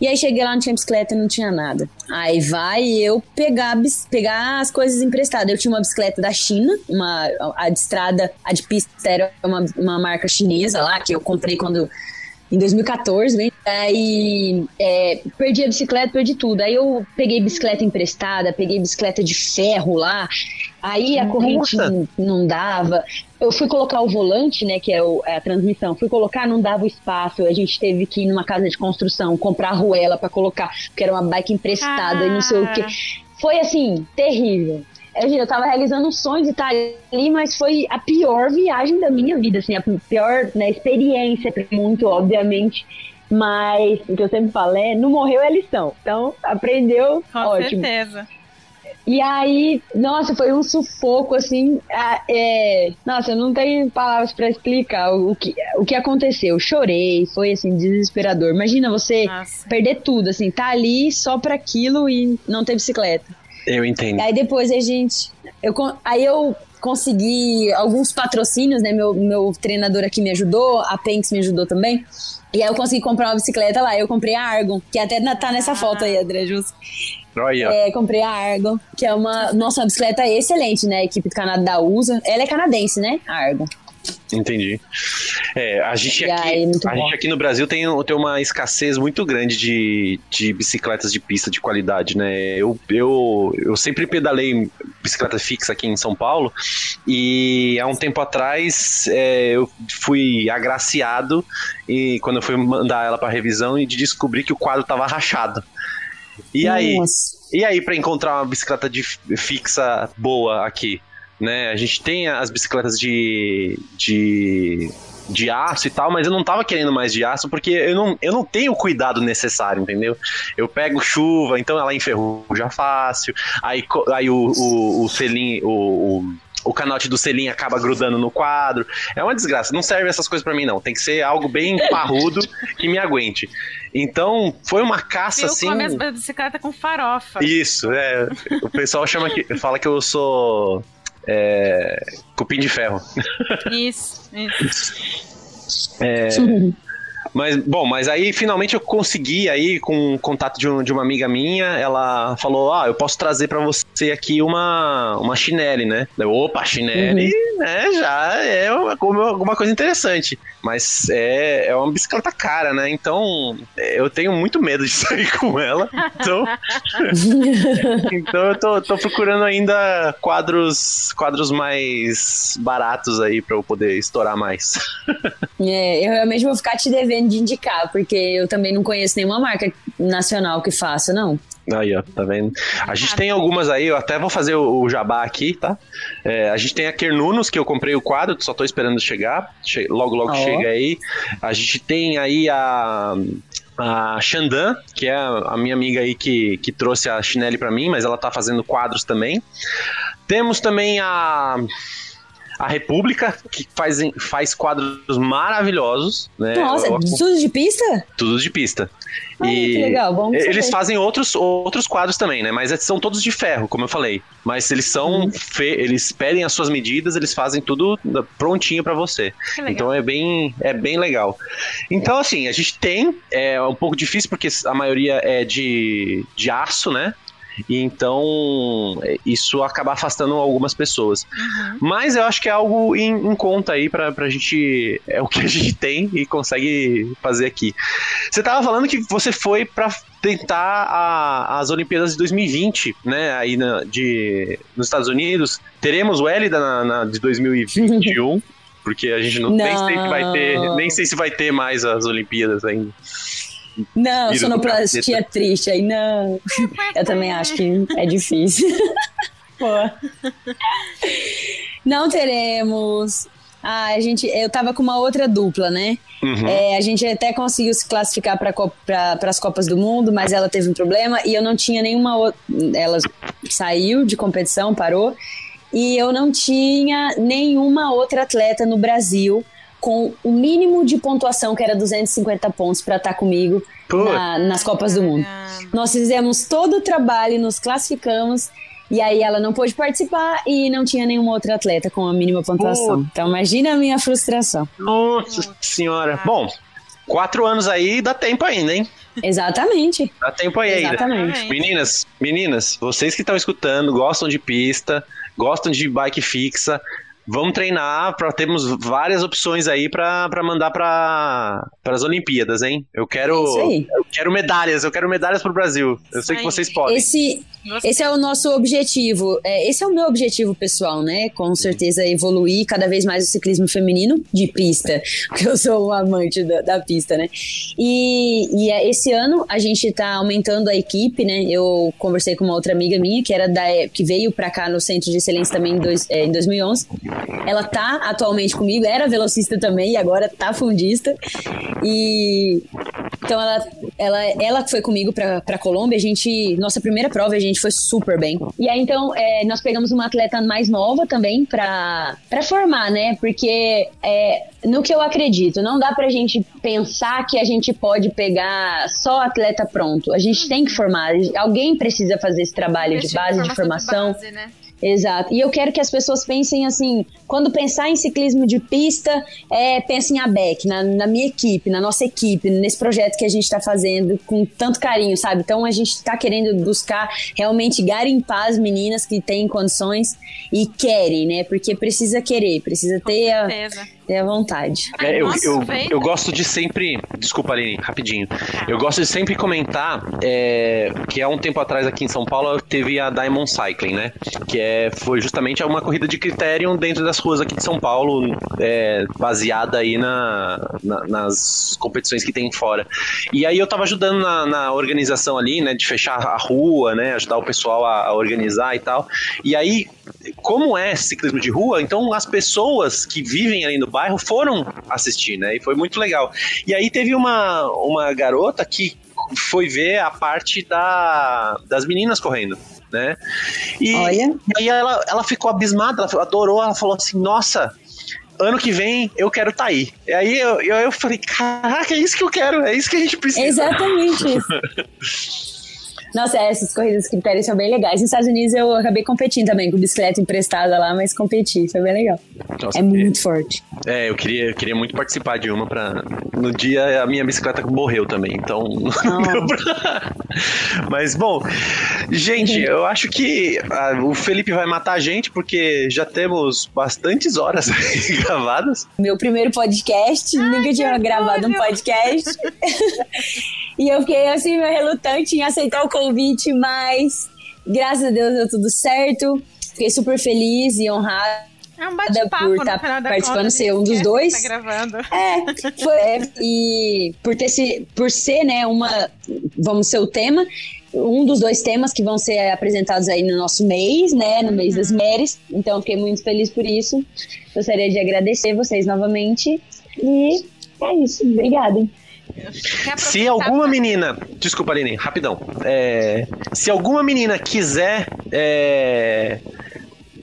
E aí cheguei lá, não tinha bicicleta, não tinha nada. Aí vai eu pegar, pegar as coisas emprestadas. Eu tinha uma bicicleta da China, uma, a de estrada, a de pista era uma, uma marca chinesa lá, que eu comprei quando em 2014, né? Aí é, perdi a bicicleta, perdi tudo. Aí eu peguei bicicleta emprestada, peguei bicicleta de ferro lá. Aí a corrente não, não, dava. Eu fui colocar o volante, né, que é, o, é, a transmissão. Fui colocar, não dava o espaço. A gente teve que ir numa casa de construção, comprar arruela para colocar, porque era uma bike emprestada ah. e não sei o que. Ah. Foi assim, terrível eu tava realizando um sonho de estar ali, mas foi a pior viagem da minha vida, assim, a pior né, experiência, muito, obviamente. Mas o que eu sempre falo é, não morreu é lição. Então, aprendeu, Com ótimo. certeza. E aí, nossa, foi um sufoco, assim. É, nossa, eu não tenho palavras para explicar o que, o que aconteceu. chorei, foi assim, desesperador. Imagina você nossa. perder tudo, assim, tá ali só para aquilo e não ter bicicleta. Eu entendo. Aí depois a gente. Eu, aí eu consegui alguns patrocínios, né? Meu, meu treinador aqui me ajudou, a Penx me ajudou também. E aí eu consegui comprar uma bicicleta lá. Eu comprei a Argon, que até tá nessa foto aí, André Jus. Olha. É, comprei a Argon, que é uma. Nossa, uma bicicleta excelente, né? A equipe do Canadá usa. Ela é canadense, né? A Argon. Entendi. É, a gente, E aqui, aí, a bom. gente aqui no Brasil tem, tem uma escassez muito grande de, de bicicletas de pista de qualidade, né? Eu, eu, eu sempre pedalei bicicleta fixa aqui em São Paulo e há um tempo atrás é, eu fui agraciado e quando eu fui mandar ela para revisão e de descobrir que o quadro estava rachado. E aí, e aí, para encontrar uma bicicleta de fixa boa aqui, né? A gente tem as bicicletas de, de, de aço e tal, mas eu não tava querendo mais de aço porque eu não, eu não tenho o cuidado necessário, entendeu? Eu pego chuva, então ela enferruja fácil, aí, aí o, o, o selim, o, o, o canote do selim acaba grudando no quadro. É uma desgraça, não serve essas coisas pra mim não, tem que ser algo bem [laughs] parrudo que me aguente. Então, foi uma caça Viu assim... com a minha bicicleta com farofa. Isso, é. O pessoal chama que, fala que eu sou é, cupim de ferro. Isso, isso. [laughs] Mas, bom, mas aí finalmente eu consegui aí com o contato de, um- de uma amiga minha, ela falou, ah, eu posso trazer pra você aqui uma, uma chinele, né? Eu, Opa, chinele, né, já é uma, alguma coisa interessante. Mas é, é uma bicicleta cara, né? Então, é, eu tenho muito medo de [laughs] sair com ela. Então, [laughs] então eu tô, tô procurando ainda quadros, quadros mais baratos aí pra eu poder estourar mais. É, eu realmente vou ficar te devendo de indicar, porque eu também não conheço nenhuma marca nacional que faça, não. Aí, ó, tá vendo? A gente tem algumas aí, eu até vou fazer o, jabá aqui, tá? É, a gente tem a Kernunos, que eu comprei o quadro, só tô esperando chegar. Che- logo, logo Ó. chega aí. A gente tem aí a. A Xandan, que é a minha amiga aí que, que trouxe a chinele pra mim, mas ela tá fazendo quadros também. Temos também a. A República, que faz, faz quadros maravilhosos. Né? Nossa, Eu- tudo de pista? tudo de pista. Ai, que legal, bom Eles saber. fazem outros, outros quadros também, né? Mas são todos de ferro, como eu falei. Mas eles são. Uhum. fe- Eles pedem as suas medidas, eles fazem tudo prontinho pra você. Então é bem, é bem legal. Então, assim, a gente tem. É um pouco difícil porque a maioria é de, de aço, né? E então isso acaba afastando algumas pessoas. Uhum. Mas eu acho que é algo em, em conta aí pra, pra gente. É o que a [laughs] gente tem e consegue fazer aqui. Você tava falando que você foi pra tentar a- as Olimpíadas de 2020, né? Aí na- de, nos Estados Unidos. Teremos o Hélida na, na de 2021. [laughs] Porque a gente não, nem sei se vai ter, Não. nem sei se vai ter mais as Olimpíadas ainda. Não, sonoplastia triste aí, não. Eu também acho que é difícil. [laughs] Pô. Não teremos. Ah, a gente, eu tava com uma outra dupla, né? Uhum. É, a gente até conseguiu se classificar para pra, as Copas do Mundo, mas ela teve um problema e eu não tinha nenhuma outra. Ela saiu de competição, parou, e eu não tinha nenhuma outra atleta no Brasil com o mínimo de pontuação, que era 250 pontos, para estar comigo Pô. na- nas Copas do Mundo. Nós fizemos todo o trabalho, nos classificamos. E aí ela não pôde participar e não tinha nenhuma outra atleta com a mínima pontuação. Então imagina a minha frustração. Nossa senhora. Bom, quatro anos aí dá tempo ainda, hein? Exatamente. Dá tempo aí ainda. Exatamente. Meninas, meninas, vocês que estão escutando, gostam de pista, gostam de bike fixa, vamos treinar para termos várias opções aí para mandar para as Olimpíadas, hein? Eu quero, É eu quero medalhas, eu quero medalhas pro Brasil. Eu sei que vocês podem. Esse, Esse é o nosso objetivo. É, esse é o meu objetivo pessoal, né? Com certeza evoluir cada vez mais o ciclismo feminino de pista, [laughs] porque eu sou um amante da, da pista, né? E, e é, esse ano a gente tá aumentando a equipe, né? Eu conversei com uma outra amiga minha que era da que veio pra cá no Centro de Excelência também em, dois, é, em 2011. Ela tá atualmente comigo, era velocista também e agora tá fundista. E então ela, ela, ela foi comigo pra Colômbia, a gente, nossa primeira prova a gente foi super bem. E aí então é, nós pegamos uma atleta mais nova também pra, pra formar, né? Porque é, no que eu acredito, não dá pra gente pensar que a gente pode pegar só atleta pronto. A gente tem que formar, alguém precisa fazer esse trabalho de base, de formação. base, né? Exato. E eu quero que as pessoas pensem assim, quando pensar em ciclismo de pista, é, pense em ABEC, na, na minha equipe, na nossa equipe, nesse projeto que a gente está fazendo com tanto carinho, sabe? Então a gente está querendo buscar realmente garimpar as meninas que têm condições e querem, né? Porque precisa querer, precisa ter a, ter a vontade. É, eu, eu, eu, gosto de sempre. Desculpa, Aline, rapidinho. Eu gosto de sempre comentar é, que há um tempo atrás aqui em São Paulo teve a Diamond Cycling, né? Que é, foi justamente uma corrida de critério dentro das ruas aqui de São Paulo, é, baseada aí na, na, nas competições que tem fora. E aí eu tava ajudando na, na, organização ali, né? De fechar a rua, né? Ajudar o pessoal a, a organizar e tal. E aí, como é ciclismo de rua, então as pessoas que vivem ali no bairro foram assistir, né? E foi muito legal. E aí teve uma, uma garota que foi ver a parte da, das meninas correndo. Né? E, Olha. aí ela, ela ficou abismada, ela adorou, ela falou assim: Nossa, ano que vem eu quero estar tá aí. E aí eu, eu, eu falei, caraca, é isso que eu quero, é isso que a gente precisa. Exatamente [laughs] isso. Nossa, essas corridas critérios são bem legais. Nos Estados Unidos eu acabei competindo também com bicicleta emprestada lá, mas competi, foi bem legal. Nossa, é muito forte. É, eu queria, eu queria muito participar de uma pra. No dia a minha bicicleta morreu também, então não deu [laughs] pra. Mas bom, gente, eu acho que a, o Felipe vai matar a gente porque já temos bastantes horas [laughs] gravadas. Meu primeiro podcast, Ai, nunca tinha gravado um podcast. [laughs] e eu fiquei assim, meio relutante em aceitar o convite, mas graças a Deus deu tudo certo. Fiquei super feliz e honrada é um bate-papo por estar tá participando, ser um dos dois. Tá gravando. É, foi, é, e por ter se, por ser, né, uma, vamos ser o tema, um dos dois temas que vão ser apresentados aí no nosso mês, né, no mês das uhum. mulheres. Então, fiquei muito feliz por isso. Gostaria de agradecer vocês novamente e é isso. Obrigada. Se alguma menina. Desculpa, Aline, rapidão. É, se alguma menina quiser. É,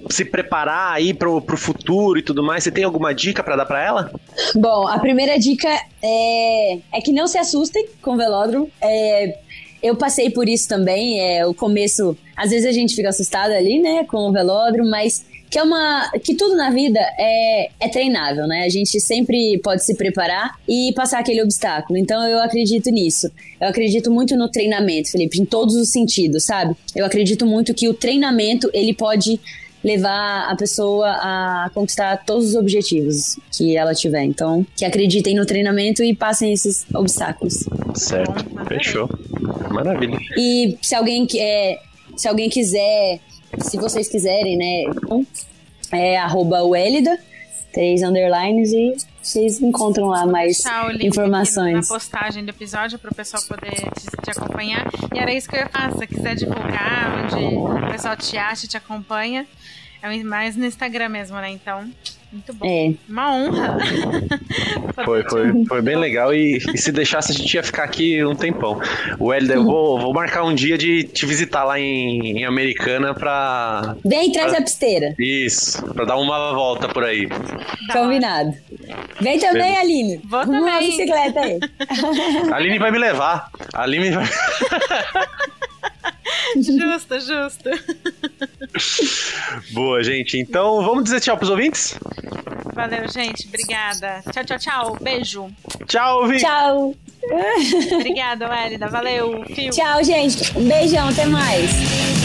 se preparar aí pro, pro futuro e tudo mais, você tem alguma dica para dar para ela? Bom, a primeira dica é, é que não se assustem com o velódromo. É, eu passei por isso também, é o começo, às vezes a gente fica assustada ali, né, com o velódromo, mas que é uma que tudo na vida é, é treinável, né? A gente sempre pode se preparar e passar aquele obstáculo. Então eu acredito nisso. Eu acredito muito no treinamento, Felipe, em todos os sentidos, sabe? Eu acredito muito que o treinamento ele pode levar a pessoa a conquistar todos os objetivos que ela tiver. Então, que acreditem no treinamento e passem esses obstáculos. Certo, fechou. Maravilha. E se alguém, é, se alguém quiser se vocês quiserem, né, é arroba Welida, três underlines e vocês encontram lá mais informações. Na postagem do episódio para o pessoal poder te, te, acompanhar. E era isso que eu ia falar. Se você quiser divulgar onde o pessoal te acha, te acompanha, é mais no Instagram mesmo, né? Então, muito bom. É. Uma honra. [laughs] foi, foi, foi bem legal e, e, se deixasse a gente ia ficar aqui um tempão. O Helder, eu vou, vou marcar um dia de te visitar lá em, em Americana pra. Vem traz pra, a pisteira. Isso, pra dar uma volta por aí. Combinado. Vem também, Bem. Aline. Vou também. Uma bicicleta aí. A [laughs] Aline vai me levar. A Aline vai. [laughs] justo, justo. [laughs] Boa, gente. Então, vamos dizer tchau pros ouvintes? Valeu, gente. Obrigada. Tchau, tchau, tchau. Beijo. Tchau, ouvintes. Tchau. Obrigada, Wélida. Valeu. Fio. Tchau, gente. Um beijão. Até mais.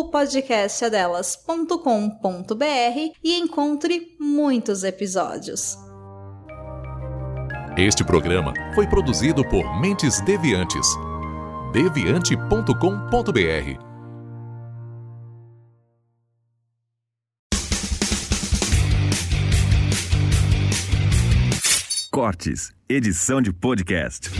o podcast é delas.com.br e encontre muitos episódios. Este programa foi produzido por Mentes Deviantes. deviante.com.br Cortes, edição de podcast.